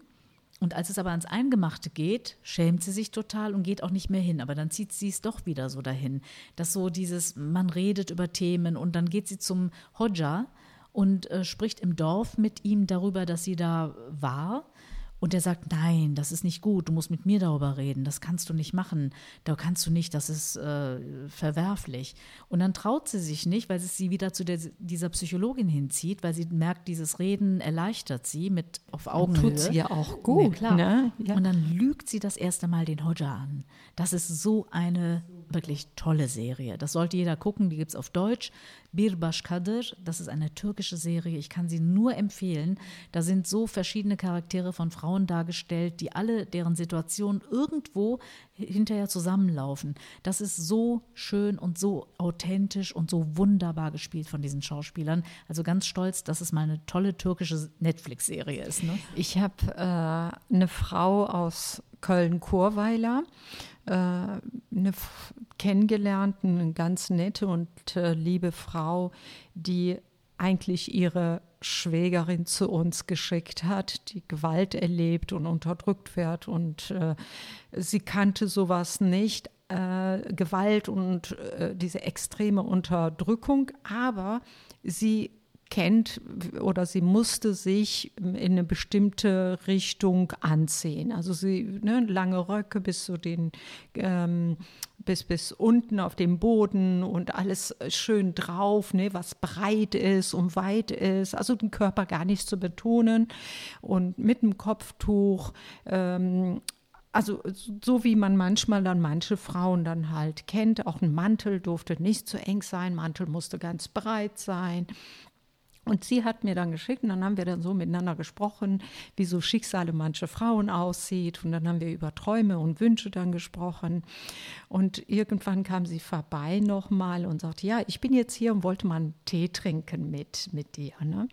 und als es aber ans Eingemachte geht, schämt sie sich total und geht auch nicht mehr hin. Aber dann zieht sie es doch wieder so dahin, dass so dieses, man redet über Themen und dann geht sie zum Hodja und äh, spricht im Dorf mit ihm darüber, dass sie da war und er sagt, nein, das ist nicht gut, du musst mit mir darüber reden, das kannst du nicht machen, da kannst du nicht, das ist äh, verwerflich. Und dann traut sie sich nicht, weil es sie wieder zu der, dieser Psychologin hinzieht, weil sie merkt, dieses Reden erleichtert sie mit auf Augenhöhe. Tut sie ja auch gut. Ja, klar. Ne? Ja. Und dann lügt sie das erste Mal den Hodja an. Das ist so eine wirklich tolle Serie. Das sollte jeder gucken, die gibt es auf Deutsch. Bir Kadir, das ist eine türkische Serie, ich kann sie nur empfehlen. Da sind so verschiedene Charaktere von Frauen dargestellt, die alle, deren Situation irgendwo hinterher zusammenlaufen. Das ist so schön und so authentisch und so wunderbar gespielt von diesen Schauspielern. Also ganz stolz, dass es mal eine tolle türkische Netflix-Serie ist. Ne? Ich habe äh, eine Frau aus Köln-Chorweiler äh, eine kennengelernt, eine ganz nette und äh, liebe Frau, die eigentlich ihre Schwägerin zu uns geschickt hat, die Gewalt erlebt und unterdrückt wird. Und äh, sie kannte sowas nicht, äh, Gewalt und äh, diese extreme Unterdrückung, aber sie kennt oder sie musste sich in eine bestimmte Richtung anziehen. Also sie ne, lange Röcke bis zu den ähm, bis bis unten auf dem Boden und alles schön drauf, ne, was breit ist und weit ist. Also den Körper gar nicht zu betonen und mit dem Kopftuch. Ähm, also so wie man manchmal dann manche Frauen dann halt kennt, auch ein Mantel durfte nicht zu eng sein, Mantel musste ganz breit sein. Und sie hat mir dann geschickt und dann haben wir dann so miteinander gesprochen, wie so Schicksale mancher Frauen aussieht. Und dann haben wir über Träume und Wünsche dann gesprochen. Und irgendwann kam sie vorbei nochmal und sagte, ja, ich bin jetzt hier und wollte mal einen Tee trinken mit, mit dir. Ne?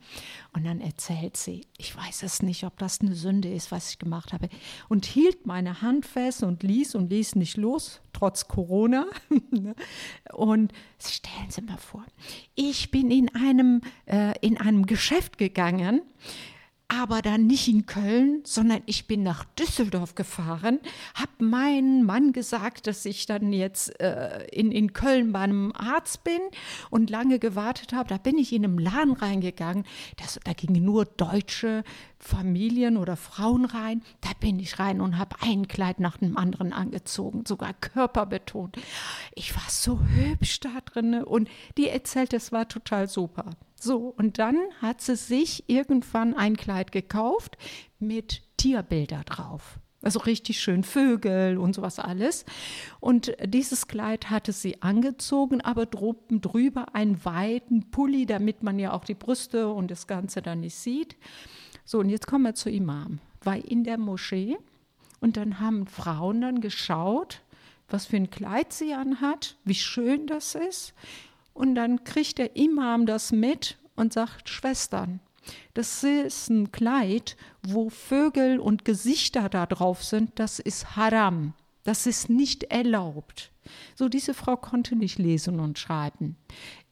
Und dann erzählt sie, ich weiß es nicht, ob das eine Sünde ist, was ich gemacht habe. Und hielt meine Hand fest und ließ und ließ nicht los, trotz Corona. Ne? und stellen Sie mal vor, ich bin in einem, äh, in einem Geschäft gegangen, aber dann nicht in Köln, sondern ich bin nach Düsseldorf gefahren, habe meinem Mann gesagt, dass ich dann jetzt äh, in, in Köln bei einem Arzt bin und lange gewartet habe. Da bin ich in einem Laden reingegangen, das, da gingen nur deutsche Familien oder Frauen rein. Da bin ich rein und habe ein Kleid nach dem anderen angezogen, sogar körperbetont. Ich war so hübsch da drin und die erzählt, es war total super. So, und dann hat sie sich irgendwann ein Kleid gekauft mit Tierbilder drauf. Also richtig schön Vögel und sowas alles. Und dieses Kleid hatte sie angezogen, aber droben drüber einen weiten Pulli, damit man ja auch die Brüste und das Ganze dann nicht sieht. So, und jetzt kommen wir zu Imam. War in der Moschee und dann haben Frauen dann geschaut, was für ein Kleid sie anhat, wie schön das ist. Und dann kriegt der Imam das mit und sagt, Schwestern, das ist ein Kleid, wo Vögel und Gesichter da drauf sind, das ist Haram. Das ist nicht erlaubt. So, diese Frau konnte nicht lesen und schreiben.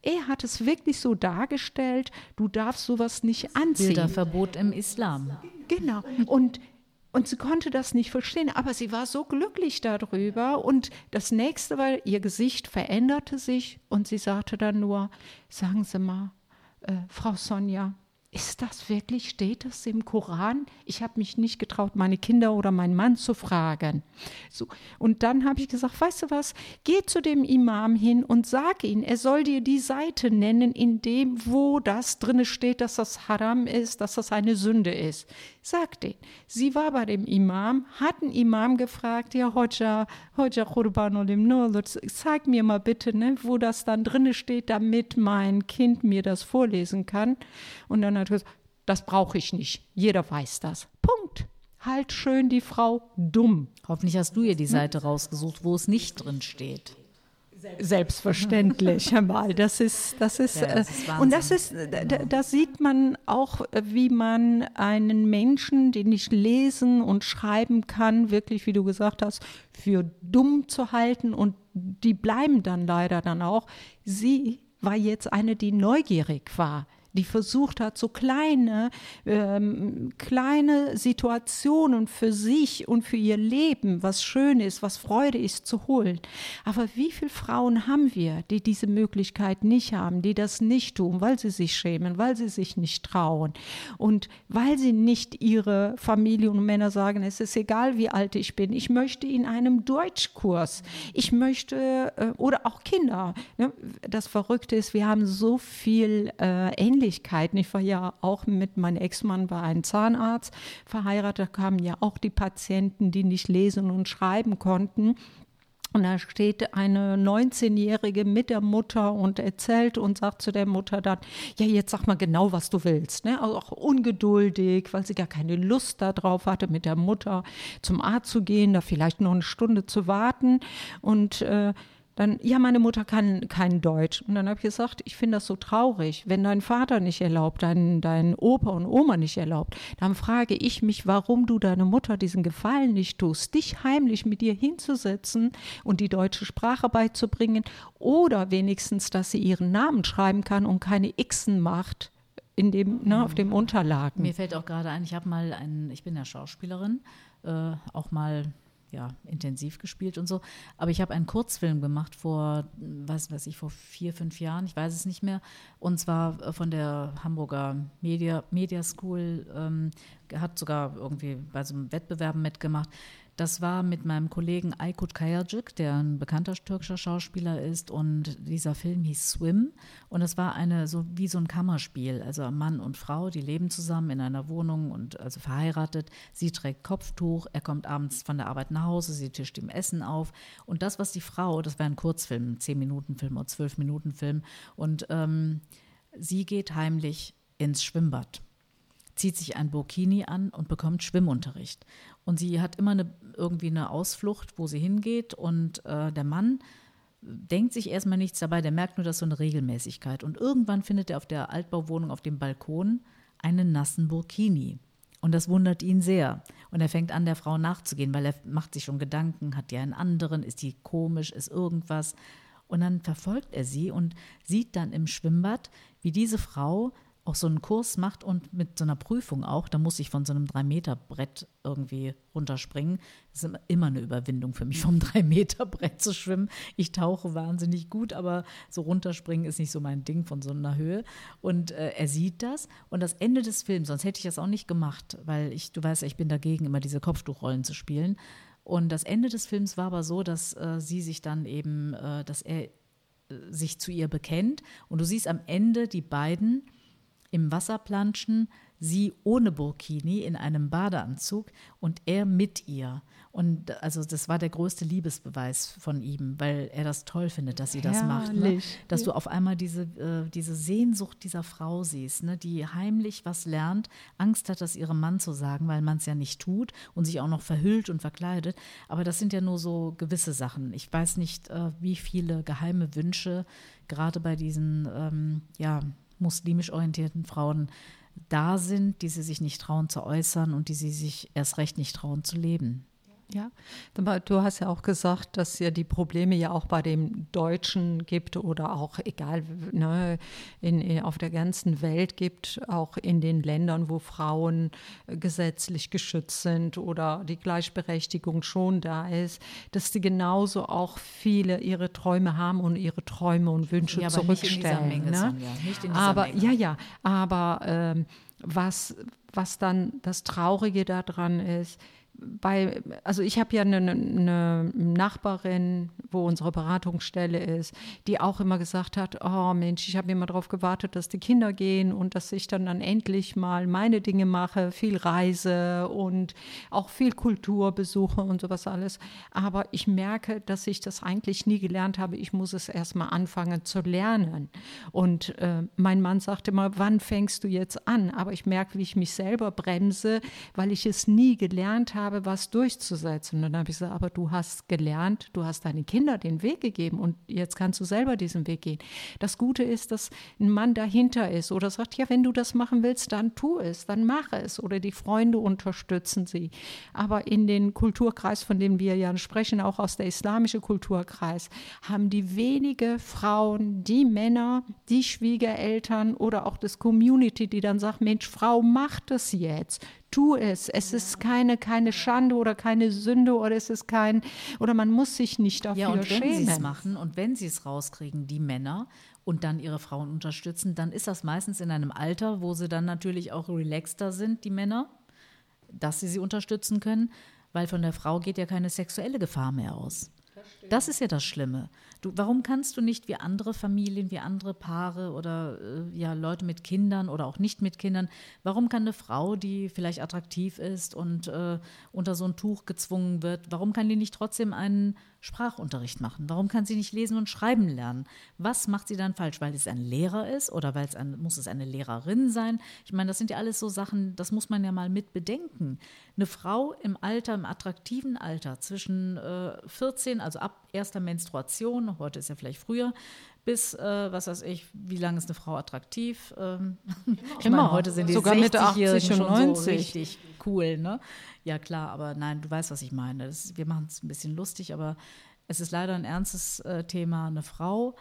Er hat es wirklich so dargestellt, du darfst sowas nicht anziehen. Bilderverbot im Islam. Genau. Und und sie konnte das nicht verstehen, aber sie war so glücklich darüber. Und das nächste war, ihr Gesicht veränderte sich und sie sagte dann nur, sagen Sie mal, äh, Frau Sonja, ist das wirklich, steht das im Koran? Ich habe mich nicht getraut, meine Kinder oder meinen Mann zu fragen. So, und dann habe ich gesagt, weißt du was, geh zu dem Imam hin und sag ihm, er soll dir die Seite nennen, in dem, wo das drinne steht, dass das Haram ist, dass das eine Sünde ist. Sag den. Sie war bei dem Imam, hat einen Imam gefragt, ja, Hoja, Hoja Qurban Olim sag mir mal bitte, ne, wo das dann drinne steht, damit mein Kind mir das vorlesen kann. Und dann hat er gesagt, das brauche ich nicht. Jeder weiß das. Punkt. Halt schön die Frau dumm. Hoffentlich hast du ihr die Seite rausgesucht, wo es nicht drin steht. Selbstverständlich, mal. Das ist, das ist, ja, das ist äh, und das ist, da, da, sieht man auch, wie man einen Menschen, den ich lesen und schreiben kann, wirklich, wie du gesagt hast, für dumm zu halten und die bleiben dann leider dann auch. Sie war jetzt eine, die neugierig war die versucht hat, so kleine, ähm, kleine Situationen für sich und für ihr Leben, was schön ist, was Freude ist, zu holen. Aber wie viele Frauen haben wir, die diese Möglichkeit nicht haben, die das nicht tun, weil sie sich schämen, weil sie sich nicht trauen und weil sie nicht ihre Familie und Männer sagen, es ist egal, wie alt ich bin, ich möchte in einem Deutschkurs, ich möchte, äh, oder auch Kinder. Das Verrückte ist, wir haben so viel äh, Ähnlichkeiten. Ich war ja auch mit meinem Ex-Mann bei einem Zahnarzt verheiratet. Da kamen ja auch die Patienten, die nicht lesen und schreiben konnten. Und da steht eine 19-Jährige mit der Mutter und erzählt und sagt zu der Mutter dann, ja, jetzt sag mal genau, was du willst. Ne? Auch ungeduldig, weil sie gar keine Lust darauf hatte, mit der Mutter zum Arzt zu gehen, da vielleicht noch eine Stunde zu warten. Und äh, dann, ja, meine Mutter kann kein Deutsch. Und dann habe ich gesagt, ich finde das so traurig, wenn dein Vater nicht erlaubt, dein, dein Opa und Oma nicht erlaubt, dann frage ich mich, warum du deine Mutter diesen Gefallen nicht tust, dich heimlich mit ihr hinzusetzen und die deutsche Sprache beizubringen oder wenigstens, dass sie ihren Namen schreiben kann und keine Xen macht in dem, ne, auf dem Unterlagen. Mir fällt auch gerade ein, ich habe mal einen, ich bin ja Schauspielerin, äh, auch mal ja, intensiv gespielt und so. Aber ich habe einen Kurzfilm gemacht vor, was weiß ich, vor vier, fünf Jahren, ich weiß es nicht mehr. Und zwar äh, von der Hamburger Media, Media School, ähm, hat sogar irgendwie bei so einem Wettbewerb mitgemacht. Das war mit meinem Kollegen Aykut Kayacik, der ein bekannter türkischer Schauspieler ist. Und dieser Film hieß Swim. Und es war eine, so wie so ein Kammerspiel. Also Mann und Frau, die leben zusammen in einer Wohnung und also verheiratet. Sie trägt Kopftuch, er kommt abends von der Arbeit nach Hause, sie tischt ihm Essen auf. Und das, was die Frau, das war ein Kurzfilm, ein 10-Minuten-Film oder 12-Minuten-Film. Und ähm, sie geht heimlich ins Schwimmbad zieht sich ein Burkini an und bekommt Schwimmunterricht. Und sie hat immer eine, irgendwie eine Ausflucht, wo sie hingeht. Und äh, der Mann denkt sich erstmal nichts dabei, der merkt nur, dass so eine Regelmäßigkeit. Und irgendwann findet er auf der Altbauwohnung auf dem Balkon einen nassen Burkini. Und das wundert ihn sehr. Und er fängt an, der Frau nachzugehen, weil er macht sich schon Gedanken, hat die einen anderen, ist die komisch, ist irgendwas. Und dann verfolgt er sie und sieht dann im Schwimmbad, wie diese Frau auch so einen Kurs macht und mit so einer Prüfung auch, da muss ich von so einem 3-Meter-Brett irgendwie runterspringen. Das ist immer eine Überwindung für mich, vom 3-Meter-Brett zu schwimmen. Ich tauche wahnsinnig gut, aber so runterspringen ist nicht so mein Ding von so einer Höhe. Und äh, er sieht das. Und das Ende des Films, sonst hätte ich das auch nicht gemacht, weil ich, du weißt ich bin dagegen, immer diese Kopftuchrollen zu spielen. Und das Ende des Films war aber so, dass äh, sie sich dann eben, äh, dass er äh, sich zu ihr bekennt. Und du siehst am Ende die beiden im Wasser planschen, sie ohne Burkini in einem Badeanzug und er mit ihr. Und also das war der größte Liebesbeweis von ihm, weil er das toll findet, dass sie das Herrlich. macht. Ne? Dass du auf einmal diese, äh, diese Sehnsucht dieser Frau siehst, ne? die heimlich was lernt, Angst hat, das ihrem Mann zu sagen, weil man es ja nicht tut und sich auch noch verhüllt und verkleidet. Aber das sind ja nur so gewisse Sachen. Ich weiß nicht, äh, wie viele geheime Wünsche gerade bei diesen ähm, ja, muslimisch orientierten Frauen da sind, die sie sich nicht trauen zu äußern und die sie sich erst recht nicht trauen zu leben. Ja, du hast ja auch gesagt, dass ja die Probleme ja auch bei dem Deutschen gibt oder auch egal ne, in, in, auf der ganzen Welt gibt, auch in den Ländern, wo Frauen gesetzlich geschützt sind oder die Gleichberechtigung schon da ist, dass die genauso auch viele ihre Träume haben und ihre Träume und Wünsche ja, zurückstellen. Nicht in Menge, ne? Sonja, nicht in aber Menge. ja, ja, aber ähm, was, was dann das Traurige daran ist, bei, also ich habe ja eine, eine, Nachbarin, wo unsere Beratungsstelle ist, die auch immer gesagt hat, oh Mensch, ich habe immer darauf gewartet, dass die Kinder gehen und dass ich dann, dann endlich mal meine Dinge mache, viel reise und auch viel Kultur besuche und sowas alles. Aber ich merke, dass ich das eigentlich nie gelernt habe. Ich muss es erst mal anfangen zu lernen. Und äh, mein Mann sagte immer, wann fängst du jetzt an? Aber ich merke, wie ich mich selber bremse, weil ich es nie gelernt habe habe, was durchzusetzen. Und dann habe ich gesagt, aber du hast gelernt, du hast deinen Kindern den Weg gegeben und jetzt kannst du selber diesen Weg gehen. Das Gute ist, dass ein Mann dahinter ist oder sagt, ja, wenn du das machen willst, dann tu es, dann mach es. Oder die Freunde unterstützen sie. Aber in den Kulturkreis, von dem wir ja sprechen, auch aus der islamischen Kulturkreis, haben die wenige Frauen, die Männer, die Schwiegereltern oder auch das Community, die dann sagt, Mensch, Frau, mach das jetzt tu es. Es ist keine, keine Schande oder keine Sünde oder es ist kein, oder man muss sich nicht dafür ja, und schämen. wenn sie es machen und wenn sie es rauskriegen, die Männer, und dann ihre Frauen unterstützen, dann ist das meistens in einem Alter, wo sie dann natürlich auch relaxter sind, die Männer, dass sie sie unterstützen können, weil von der Frau geht ja keine sexuelle Gefahr mehr aus. Das ist ja das Schlimme. Du, warum kannst du nicht wie andere Familien, wie andere Paare oder äh, ja, Leute mit Kindern oder auch nicht mit Kindern, warum kann eine Frau, die vielleicht attraktiv ist und äh, unter so ein Tuch gezwungen wird, warum kann die nicht trotzdem einen Sprachunterricht machen? Warum kann sie nicht lesen und schreiben lernen? Was macht sie dann falsch? Weil es ein Lehrer ist oder weil es ein, muss es eine Lehrerin sein? Ich meine, das sind ja alles so Sachen, das muss man ja mal mit bedenken. Eine Frau im Alter, im attraktiven Alter, zwischen äh, 14, also ab erster Menstruation, heute ist ja vielleicht früher, bis, äh, was weiß ich, wie lange ist eine Frau attraktiv? Ähm, Immer. Meine, heute sind die Sogar 60-Jährigen schon 90. so richtig cool, ne? Ja, klar, aber nein, du weißt, was ich meine. Das, wir machen es ein bisschen lustig, aber es ist leider ein ernstes äh, Thema. Eine Frau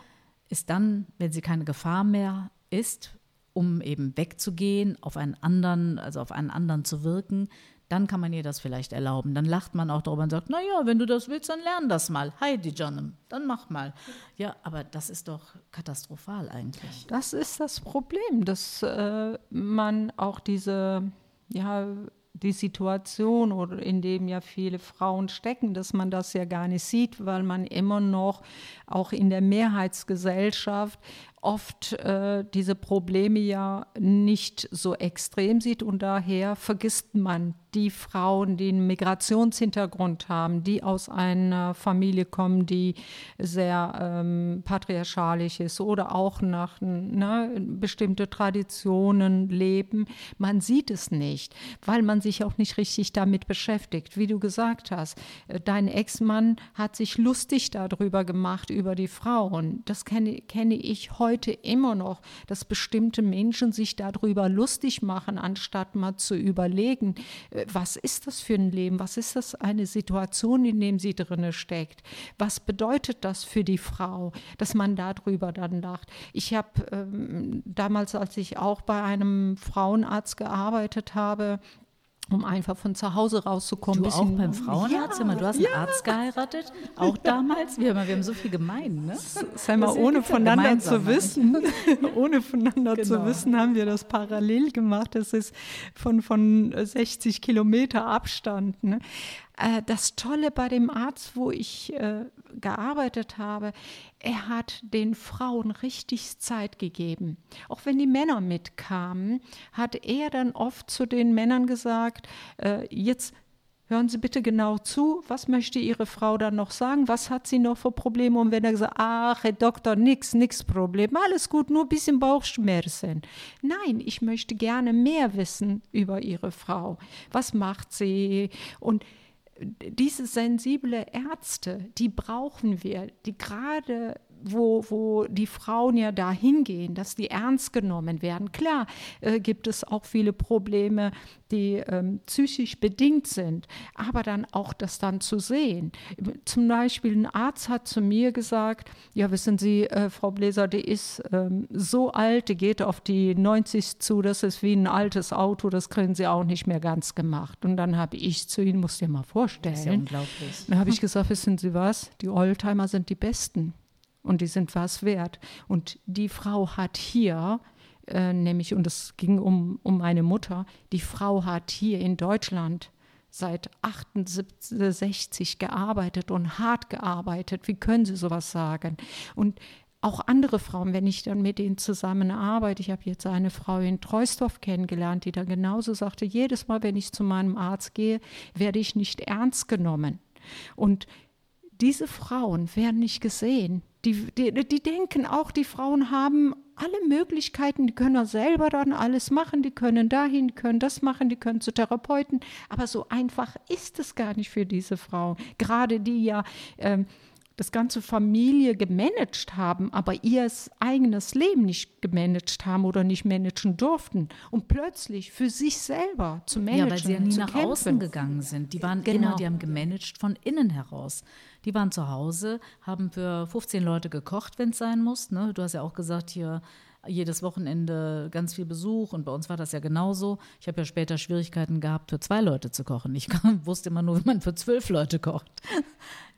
ist dann, wenn sie keine Gefahr mehr ist, um eben wegzugehen, auf einen anderen, also auf einen anderen zu wirken, dann kann man ihr das vielleicht erlauben. Dann lacht man auch darüber und sagt, naja, wenn du das willst, dann lern das mal. Heidi Johnem, dann mach mal. Ja, aber das ist doch katastrophal eigentlich. Das ist das Problem, dass äh, man auch diese, ja, die Situation in dem ja viele Frauen stecken, dass man das ja gar nicht sieht, weil man immer noch auch in der Mehrheitsgesellschaft oft äh, diese Probleme ja nicht so extrem sieht und daher vergisst man die Frauen, die einen Migrationshintergrund haben, die aus einer Familie kommen, die sehr ähm, patriarchalisch ist oder auch nach ne, bestimmte Traditionen leben. Man sieht es nicht, weil man sich auch nicht richtig damit beschäftigt. Wie du gesagt hast, äh, dein Ex-Mann hat sich lustig darüber gemacht, über die Frauen. Das kenne, kenne ich heute heute immer noch, dass bestimmte Menschen sich darüber lustig machen, anstatt mal zu überlegen, was ist das für ein Leben? Was ist das eine Situation, in der sie drinne steckt? Was bedeutet das für die Frau, dass man darüber dann lacht? Ich habe ähm, damals, als ich auch bei einem Frauenarzt gearbeitet habe, um einfach von zu Hause rauszukommen. Du auch beim Frauenarzt? Ja, du hast einen ja. Arzt geheiratet, auch damals? Wir haben, wir haben so viel gemein, ne? Sei mal, ohne voneinander zu wissen, ohne voneinander genau. zu wissen, haben wir das parallel gemacht. Das ist von, von 60 Kilometer Abstand. Ne? Äh, das Tolle bei dem Arzt, wo ich äh, gearbeitet habe, er hat den Frauen richtig Zeit gegeben. Auch wenn die Männer mitkamen, hat er dann oft zu den Männern gesagt, äh, jetzt Hören Sie bitte genau zu, was möchte Ihre Frau dann noch sagen? Was hat sie noch für Probleme? Und wenn er gesagt, ach, Herr Doktor, nix, nix Problem, alles gut, nur ein bisschen Bauchschmerzen. Nein, ich möchte gerne mehr wissen über Ihre Frau. Was macht sie? Und diese sensible Ärzte, die brauchen wir, die gerade wo, wo die Frauen ja da hingehen, dass die ernst genommen werden. Klar äh, gibt es auch viele Probleme, die ähm, psychisch bedingt sind, aber dann auch das dann zu sehen. Zum Beispiel ein Arzt hat zu mir gesagt, ja wissen Sie, äh, Frau Bläser, die ist ähm, so alt, die geht auf die 90 zu, das ist wie ein altes Auto, das kriegen Sie auch nicht mehr ganz gemacht. Und dann habe ich zu Ihnen, muss dir mal vorstellen. Das ist ja unglaublich. Dann habe ich gesagt, wissen Sie was, die Oldtimer sind die Besten und die sind was wert. Und die Frau hat hier, äh, nämlich, und es ging um, um meine Mutter, die Frau hat hier in Deutschland seit 68 gearbeitet und hart gearbeitet. Wie können Sie sowas sagen? Und auch andere Frauen, wenn ich dann mit ihnen zusammenarbeite, ich habe jetzt eine Frau in Treusdorf kennengelernt, die dann genauso sagte, jedes Mal, wenn ich zu meinem Arzt gehe, werde ich nicht ernst genommen. Und diese Frauen werden nicht gesehen. Die, die, die denken auch, die Frauen haben alle Möglichkeiten, die können selber dann alles machen, die können dahin, können das machen, die können zu Therapeuten. Aber so einfach ist es gar nicht für diese Frauen. Gerade die ja ähm, das ganze Familie gemanagt haben, aber ihr eigenes Leben nicht gemanagt haben oder nicht managen durften und plötzlich für sich selber zu managen. Ja, weil sie ja nie nach kämpfen. außen gegangen sind. Die waren genau. immer, die haben gemanagt von innen heraus. Die waren zu Hause, haben für 15 Leute gekocht, wenn es sein muss. Ne? Du hast ja auch gesagt, hier jedes Wochenende ganz viel Besuch und bei uns war das ja genauso. Ich habe ja später Schwierigkeiten gehabt, für zwei Leute zu kochen. Ich wusste immer nur, wie man für zwölf Leute kocht.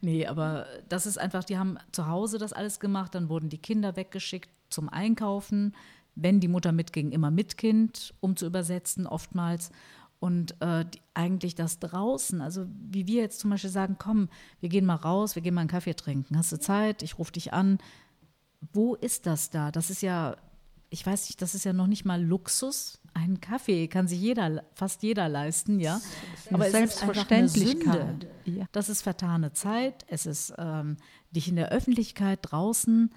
Nee, aber das ist einfach, die haben zu Hause das alles gemacht, dann wurden die Kinder weggeschickt zum Einkaufen. Wenn die Mutter mitging, immer mit Kind, um zu übersetzen, oftmals. Und äh, die, eigentlich das draußen, also wie wir jetzt zum Beispiel sagen, komm, wir gehen mal raus, wir gehen mal einen Kaffee trinken. Hast du Zeit? Ich rufe dich an. Wo ist das da? Das ist ja ich weiß nicht, das ist ja noch nicht mal Luxus. Einen Kaffee kann sich jeder, fast jeder leisten, ja. Aber es Selbstverständlichkeit. Ist ja. Das ist vertane Zeit. Es ist ähm, dich in der Öffentlichkeit draußen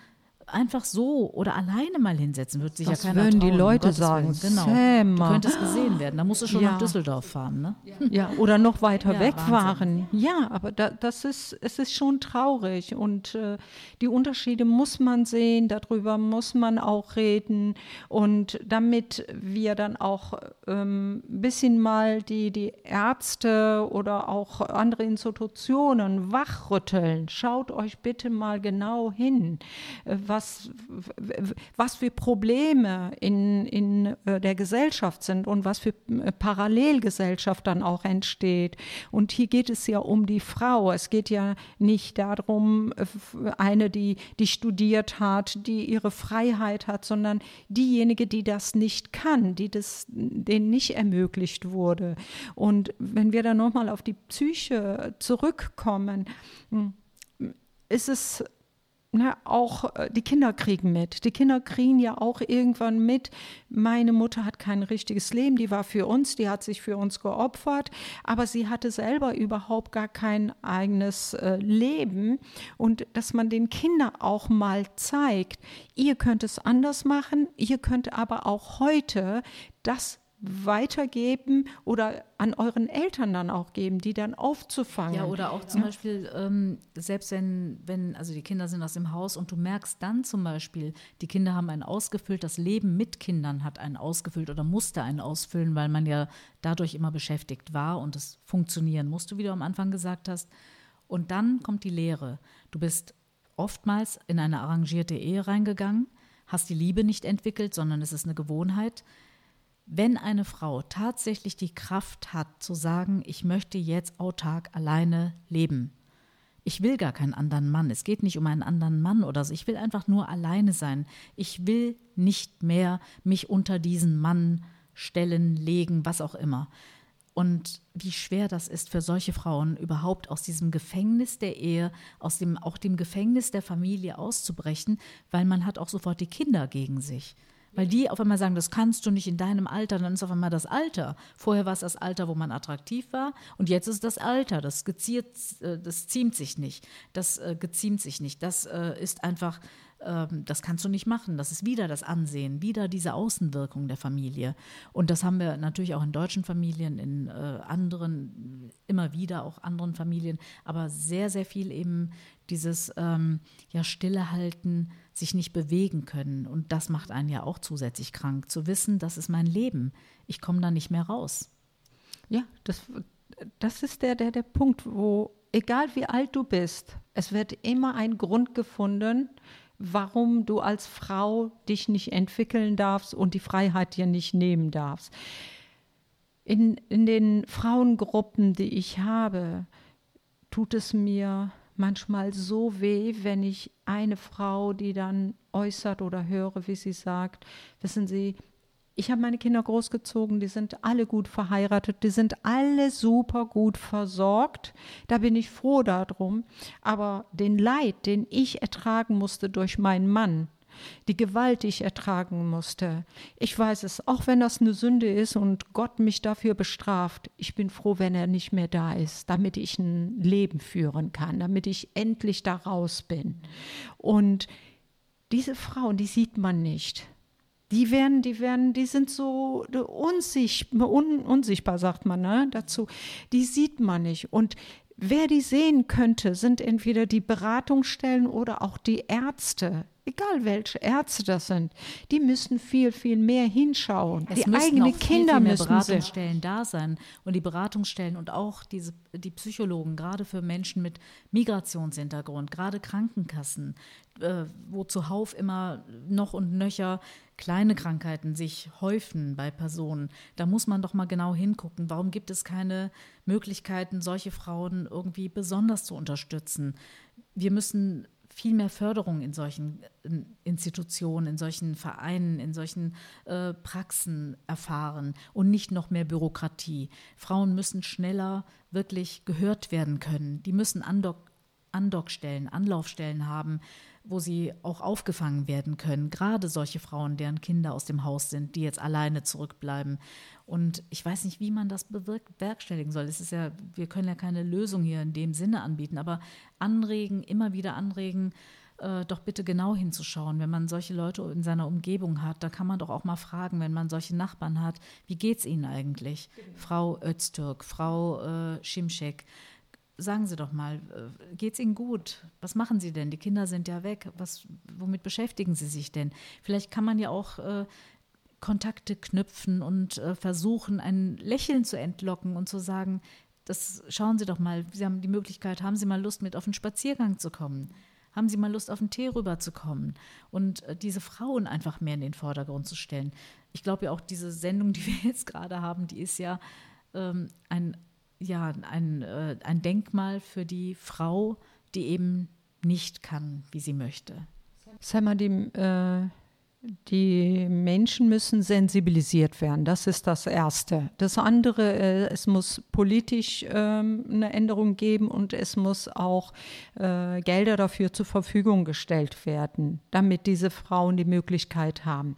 einfach so oder alleine mal hinsetzen, wird sich Was ja keiner würden trauen, die Leute sagen? Genau. Sämer. Du könntest gesehen werden. Da musst du schon ja. nach Düsseldorf fahren, ne? Ja, oder noch weiter ja, weg fahren. Ja, aber da, das ist, es ist schon traurig und äh, die Unterschiede muss man sehen, darüber muss man auch reden und damit wir dann auch ähm, ein bisschen mal die, die Ärzte oder auch andere Institutionen wachrütteln. Schaut euch bitte mal genau hin, äh, was, was für Probleme in, in äh, der Gesellschaft sind und was für äh, Parallelgesellschaft dann auch entsteht. Und hier geht es ja um die Frau. Es geht ja nicht darum, äh, eine, die, die studiert hat, die ihre Freiheit hat, sondern diejenige, die das nicht kann, die das denen nicht ermöglicht wurde. Und wenn wir dann nochmal auf die Psyche zurückkommen, hm, ist es ne, auch äh, die Kinder kriegen mit. Die Kinder kriegen ja auch irgendwann mit, meine Mutter hat kein richtiges Leben, die war für uns, die hat sich für uns geopfert, aber sie hatte selber überhaupt gar kein eigenes äh, Leben. Und dass man den Kindern auch mal zeigt, ihr könnt es anders machen, ihr könnt aber auch heute das weitergeben oder an euren Eltern dann auch geben, die dann aufzufangen. Ja, oder auch zum ja. Beispiel, ähm, selbst wenn, wenn, also die Kinder sind aus dem Haus und du merkst dann zum Beispiel, die Kinder haben einen ausgefüllt, das Leben mit Kindern hat einen ausgefüllt oder musste einen ausfüllen, weil man ja dadurch immer beschäftigt war und es funktionieren musste, wie du am Anfang gesagt hast. Und dann kommt die Lehre. Du bist oftmals in eine arrangierte Ehe reingegangen, hast die Liebe nicht entwickelt, sondern es ist eine Gewohnheit wenn eine Frau tatsächlich die Kraft hat zu sagen, ich möchte jetzt autark alleine leben, ich will gar keinen anderen Mann, es geht nicht um einen anderen Mann oder so, ich will einfach nur alleine sein, ich will nicht mehr mich unter diesen Mann stellen, legen, was auch immer. Und wie schwer das ist für solche Frauen überhaupt aus diesem Gefängnis der Ehe, aus dem auch dem Gefängnis der Familie auszubrechen, weil man hat auch sofort die Kinder gegen sich. Weil die auf einmal sagen, das kannst du nicht in deinem Alter, dann ist auf einmal das Alter. Vorher war es das Alter, wo man attraktiv war und jetzt ist das Alter, das, geziert, äh, das ziemt sich nicht, das äh, geziemt sich nicht, das äh, ist einfach, ähm, das kannst du nicht machen. Das ist wieder das Ansehen, wieder diese Außenwirkung der Familie. Und das haben wir natürlich auch in deutschen Familien, in anderen, immer wieder auch anderen Familien, aber sehr, sehr viel eben dieses ähm, ja, Stillehalten, sich nicht bewegen können. Und das macht einen ja auch zusätzlich krank, zu wissen, das ist mein Leben. Ich komme da nicht mehr raus. Ja, das, das ist der, der, der Punkt, wo, egal wie alt du bist, es wird immer ein Grund gefunden, warum du als Frau dich nicht entwickeln darfst und die Freiheit dir nicht nehmen darfst. In, in den Frauengruppen, die ich habe, tut es mir manchmal so weh, wenn ich eine Frau, die dann äußert oder höre, wie sie sagt, wissen Sie, ich habe meine Kinder großgezogen, die sind alle gut verheiratet, die sind alle super gut versorgt. Da bin ich froh darum. Aber den Leid, den ich ertragen musste durch meinen Mann, die Gewalt, die ich ertragen musste. Ich weiß es, auch wenn das eine Sünde ist und Gott mich dafür bestraft, ich bin froh, wenn er nicht mehr da ist, damit ich ein Leben führen kann, damit ich endlich da raus bin. Und diese Frauen, die sieht man nicht. Die werden, die werden, die sind so unsichtbar, un, unsichtbar, sagt man ne, dazu. Die sieht man nicht. Und wer die sehen könnte, sind entweder die Beratungsstellen oder auch die Ärzte, egal welche Ärzte das sind, die müssen viel, viel mehr hinschauen. Es die eigenen Kinder viel, viel müssen Beratungsstellen da sein und die Beratungsstellen und auch diese, die Psychologen, gerade für Menschen mit Migrationshintergrund, gerade Krankenkassen, äh, wo zuhauf immer noch und nöcher kleine Krankheiten sich häufen bei Personen. Da muss man doch mal genau hingucken. Warum gibt es keine Möglichkeiten, solche Frauen irgendwie besonders zu unterstützen? Wir müssen viel mehr Förderung in solchen Institutionen, in solchen Vereinen, in solchen äh, Praxen erfahren und nicht noch mehr Bürokratie. Frauen müssen schneller wirklich gehört werden können. Die müssen Andock, Andockstellen, Anlaufstellen haben, wo sie auch aufgefangen werden können. Gerade solche Frauen, deren Kinder aus dem Haus sind, die jetzt alleine zurückbleiben. Und ich weiß nicht, wie man das bewerkstelligen soll. Es ist ja, wir können ja keine Lösung hier in dem Sinne anbieten, aber anregen, immer wieder anregen, äh, doch bitte genau hinzuschauen. Wenn man solche Leute in seiner Umgebung hat, da kann man doch auch mal fragen, wenn man solche Nachbarn hat, wie geht es ihnen eigentlich? Genau. Frau Öztürk, Frau äh, Schimschek, sagen Sie doch mal, äh, geht es Ihnen gut? Was machen Sie denn? Die Kinder sind ja weg. Was, womit beschäftigen Sie sich denn? Vielleicht kann man ja auch äh, Kontakte knüpfen und äh, versuchen, ein Lächeln zu entlocken und zu sagen, das schauen Sie doch mal, Sie haben die Möglichkeit, haben Sie mal Lust, mit auf einen Spaziergang zu kommen? Haben Sie mal Lust, auf einen Tee rüberzukommen? Und äh, diese Frauen einfach mehr in den Vordergrund zu stellen. Ich glaube ja auch, diese Sendung, die wir jetzt gerade haben, die ist ja ähm, ein, ja, ein, äh, ein Denkmal für die Frau, die eben nicht kann, wie sie möchte. Sag mal, die, äh, die Menschen müssen sensibilisiert werden. Das ist das Erste. Das andere, äh, es muss politisch ähm, eine Änderung geben und es muss auch äh, Gelder dafür zur Verfügung gestellt werden, damit diese Frauen die Möglichkeit haben.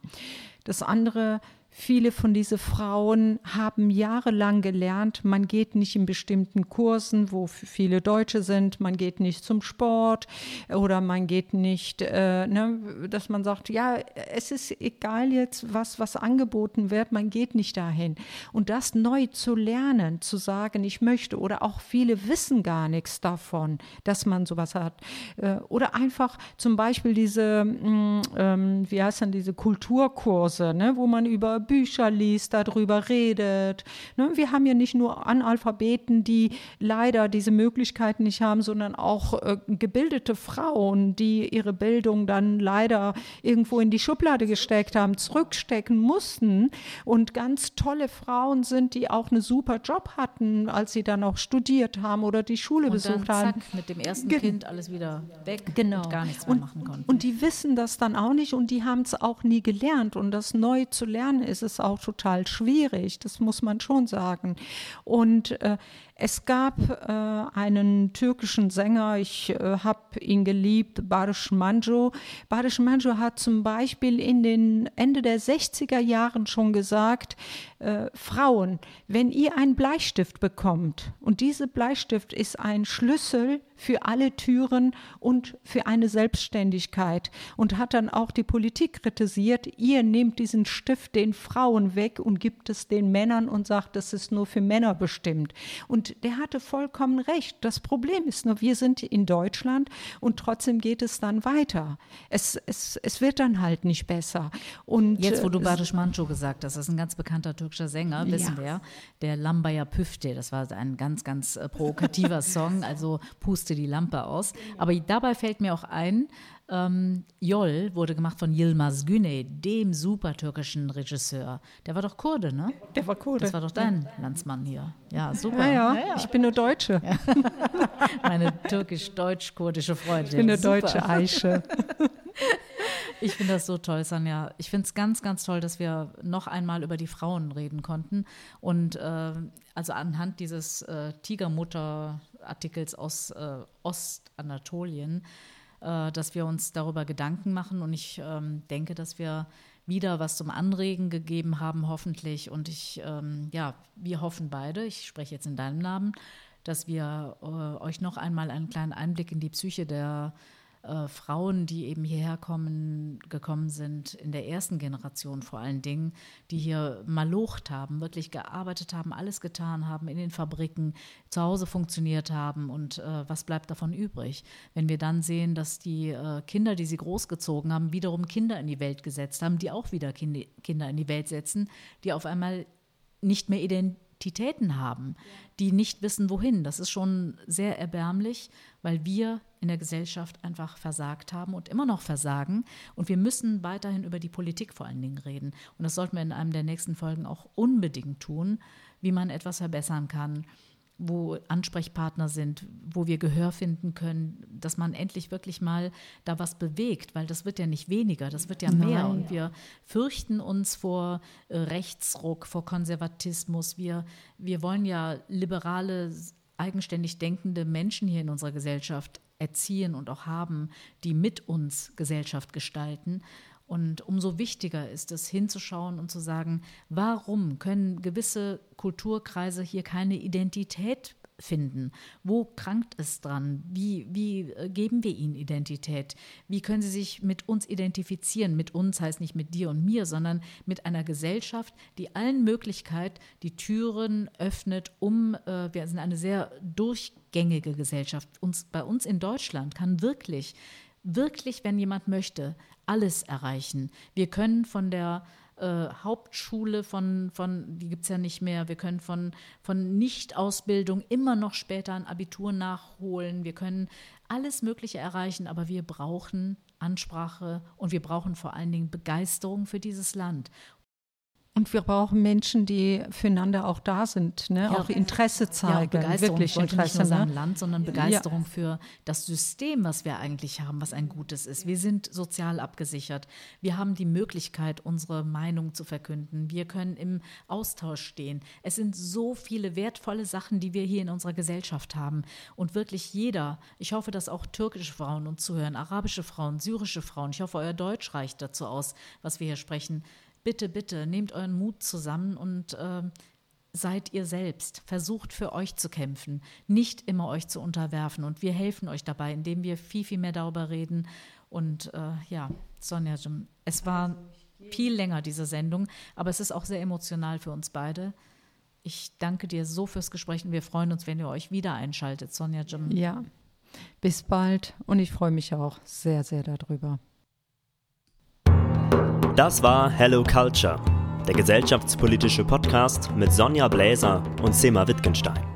Das andere, Viele von diesen Frauen haben jahrelang gelernt, man geht nicht in bestimmten Kursen, wo viele Deutsche sind, man geht nicht zum Sport oder man geht nicht, äh, ne, dass man sagt, ja, es ist egal jetzt, was, was angeboten wird, man geht nicht dahin. Und das neu zu lernen, zu sagen, ich möchte, oder auch viele wissen gar nichts davon, dass man sowas hat. Äh, oder einfach zum Beispiel diese, mh, mm, ähm, wie heißt dann diese Kulturkurse, ne, wo man über Bücher liest, darüber redet. Ne? Wir haben ja nicht nur Analphabeten, die leider diese Möglichkeiten nicht haben, sondern auch äh, gebildete Frauen, die ihre Bildung dann leider irgendwo in die Schublade gesteckt haben, zurückstecken mussten und ganz tolle Frauen sind, die auch einen super Job hatten, als sie dann auch studiert haben oder die Schule und besucht dann, haben. Zack, mit dem ersten Ge Kind alles wieder weg genau. und gar nichts mehr und, machen konnten. Und die wissen das dann auch nicht und die haben es auch nie gelernt und das neu zu lernen ist es auch total schwierig, das muss man schon sagen. Und äh, es gab äh, einen türkischen Sänger, ich äh, habe ihn geliebt, Barış Manjo. Barış Manjo hat zum Beispiel in den Ende der 60er Jahren schon gesagt, äh, Frauen, wenn ihr einen Bleistift bekommt und dieser Bleistift ist ein Schlüssel für alle Türen und für eine Selbstständigkeit und hat dann auch die Politik kritisiert, ihr nehmt diesen Stift den Frauen weg und gibt es den Männern und sagt, das ist nur für Männer bestimmt. Und der hatte vollkommen recht. Das Problem ist nur, wir sind in Deutschland und trotzdem geht es dann weiter. Es, es, es wird dann halt nicht besser. Und Jetzt, wo du äh, Barış Manço gesagt hast, das ist ein ganz bekannter türkischer Sänger, wissen ja. wir, der Lambaya Püfte, das war ein ganz, ganz äh, provokativer Song, also puste die Lampe aus. Aber dabei fällt mir auch ein, ähm, Yol wurde gemacht von Yilmaz Güney, dem super türkischen Regisseur. Der war doch Kurde, ne? Der war Kurde. Das war doch dein ja. Landsmann hier. Ja, super. Ja, ja. ja, ich bin eine Deutsche. Meine türkisch-deutsch-kurdische Freundin. Ich bin eine super. deutsche Eiche. Ich finde das so toll, Sanja. Ich finde es ganz, ganz toll, dass wir noch einmal über die Frauen reden konnten. Und äh, also anhand dieses äh, Tigermutter-Artikels aus äh, Ostanatolien dass wir uns darüber Gedanken machen. Und ich ähm, denke, dass wir wieder was zum Anregen gegeben haben, hoffentlich. Und ich, ähm, ja, wir hoffen beide, ich spreche jetzt in deinem Namen, dass wir äh, euch noch einmal einen kleinen Einblick in die Psyche der äh, Frauen, die eben hierher kommen, gekommen sind, in der ersten Generation vor allen Dingen, die hier malocht haben, wirklich gearbeitet haben, alles getan haben, in den Fabriken, zu Hause funktioniert haben und äh, was bleibt davon übrig? Wenn wir dann sehen, dass die äh, Kinder, die sie großgezogen haben, wiederum Kinder in die Welt gesetzt haben, die auch wieder kind Kinder in die Welt setzen, die auf einmal nicht mehr Identitäten haben, die nicht wissen, wohin. Das ist schon sehr erbärmlich, weil wir in der Gesellschaft einfach versagt haben und immer noch versagen. Und wir müssen weiterhin über die Politik vor allen Dingen reden. Und das sollten wir in einem der nächsten Folgen auch unbedingt tun, wie man etwas verbessern kann wo Ansprechpartner sind, wo wir Gehör finden können, dass man endlich wirklich mal da was bewegt, weil das wird ja nicht weniger, das wird ja mehr. Nein. Und wir fürchten uns vor äh, Rechtsruck, vor Konservatismus. Wir, wir wollen ja liberale, eigenständig denkende Menschen hier in unserer Gesellschaft erziehen und auch haben, die mit uns Gesellschaft gestalten. Und umso wichtiger ist es, hinzuschauen und zu sagen, warum können gewisse Kulturkreise hier keine Identität finden? Wo krankt es dran? Wie, wie äh, geben wir ihnen Identität? Wie können sie sich mit uns identifizieren? Mit uns heißt nicht mit dir und mir, sondern mit einer Gesellschaft, die allen Möglichkeit die Türen öffnet, um, äh, wir sind eine sehr durchgängige Gesellschaft. Uns, bei uns in Deutschland kann wirklich wirklich, wenn jemand möchte, alles erreichen. Wir können von der äh, Hauptschule, von, von die gibt es ja nicht mehr, wir können von, von Nichtausbildung immer noch später ein Abitur nachholen, wir können alles Mögliche erreichen, aber wir brauchen Ansprache und wir brauchen vor allen Dingen Begeisterung für dieses Land. Und wir brauchen Menschen, die füreinander auch da sind, ne? ja. auch Interesse zeigen, ja, Begeisterung, wirklich Interesse. Nicht nur ne? Land, sondern Begeisterung ja. für das System, was wir eigentlich haben, was ein gutes ist. Wir sind sozial abgesichert. Wir haben die Möglichkeit, unsere Meinung zu verkünden. Wir können im Austausch stehen. Es sind so viele wertvolle Sachen, die wir hier in unserer Gesellschaft haben. Und wirklich jeder, ich hoffe, dass auch türkische Frauen uns zuhören, arabische Frauen, syrische Frauen, ich hoffe, euer Deutsch reicht dazu aus, was wir hier sprechen bitte, bitte, nehmt euren Mut zusammen und äh, seid ihr selbst. Versucht für euch zu kämpfen, nicht immer euch zu unterwerfen. Und wir helfen euch dabei, indem wir viel, viel mehr darüber reden. Und äh, ja, Sonja, es war viel länger, diese Sendung, aber es ist auch sehr emotional für uns beide. Ich danke dir so fürs Gespräch und wir freuen uns, wenn ihr euch wieder einschaltet, Sonja Jim. Ja, bis bald und ich freue mich auch sehr, sehr darüber. Das war Hello Culture, der gesellschaftspolitische Podcast mit Sonja Bläser und Sema Wittgenstein.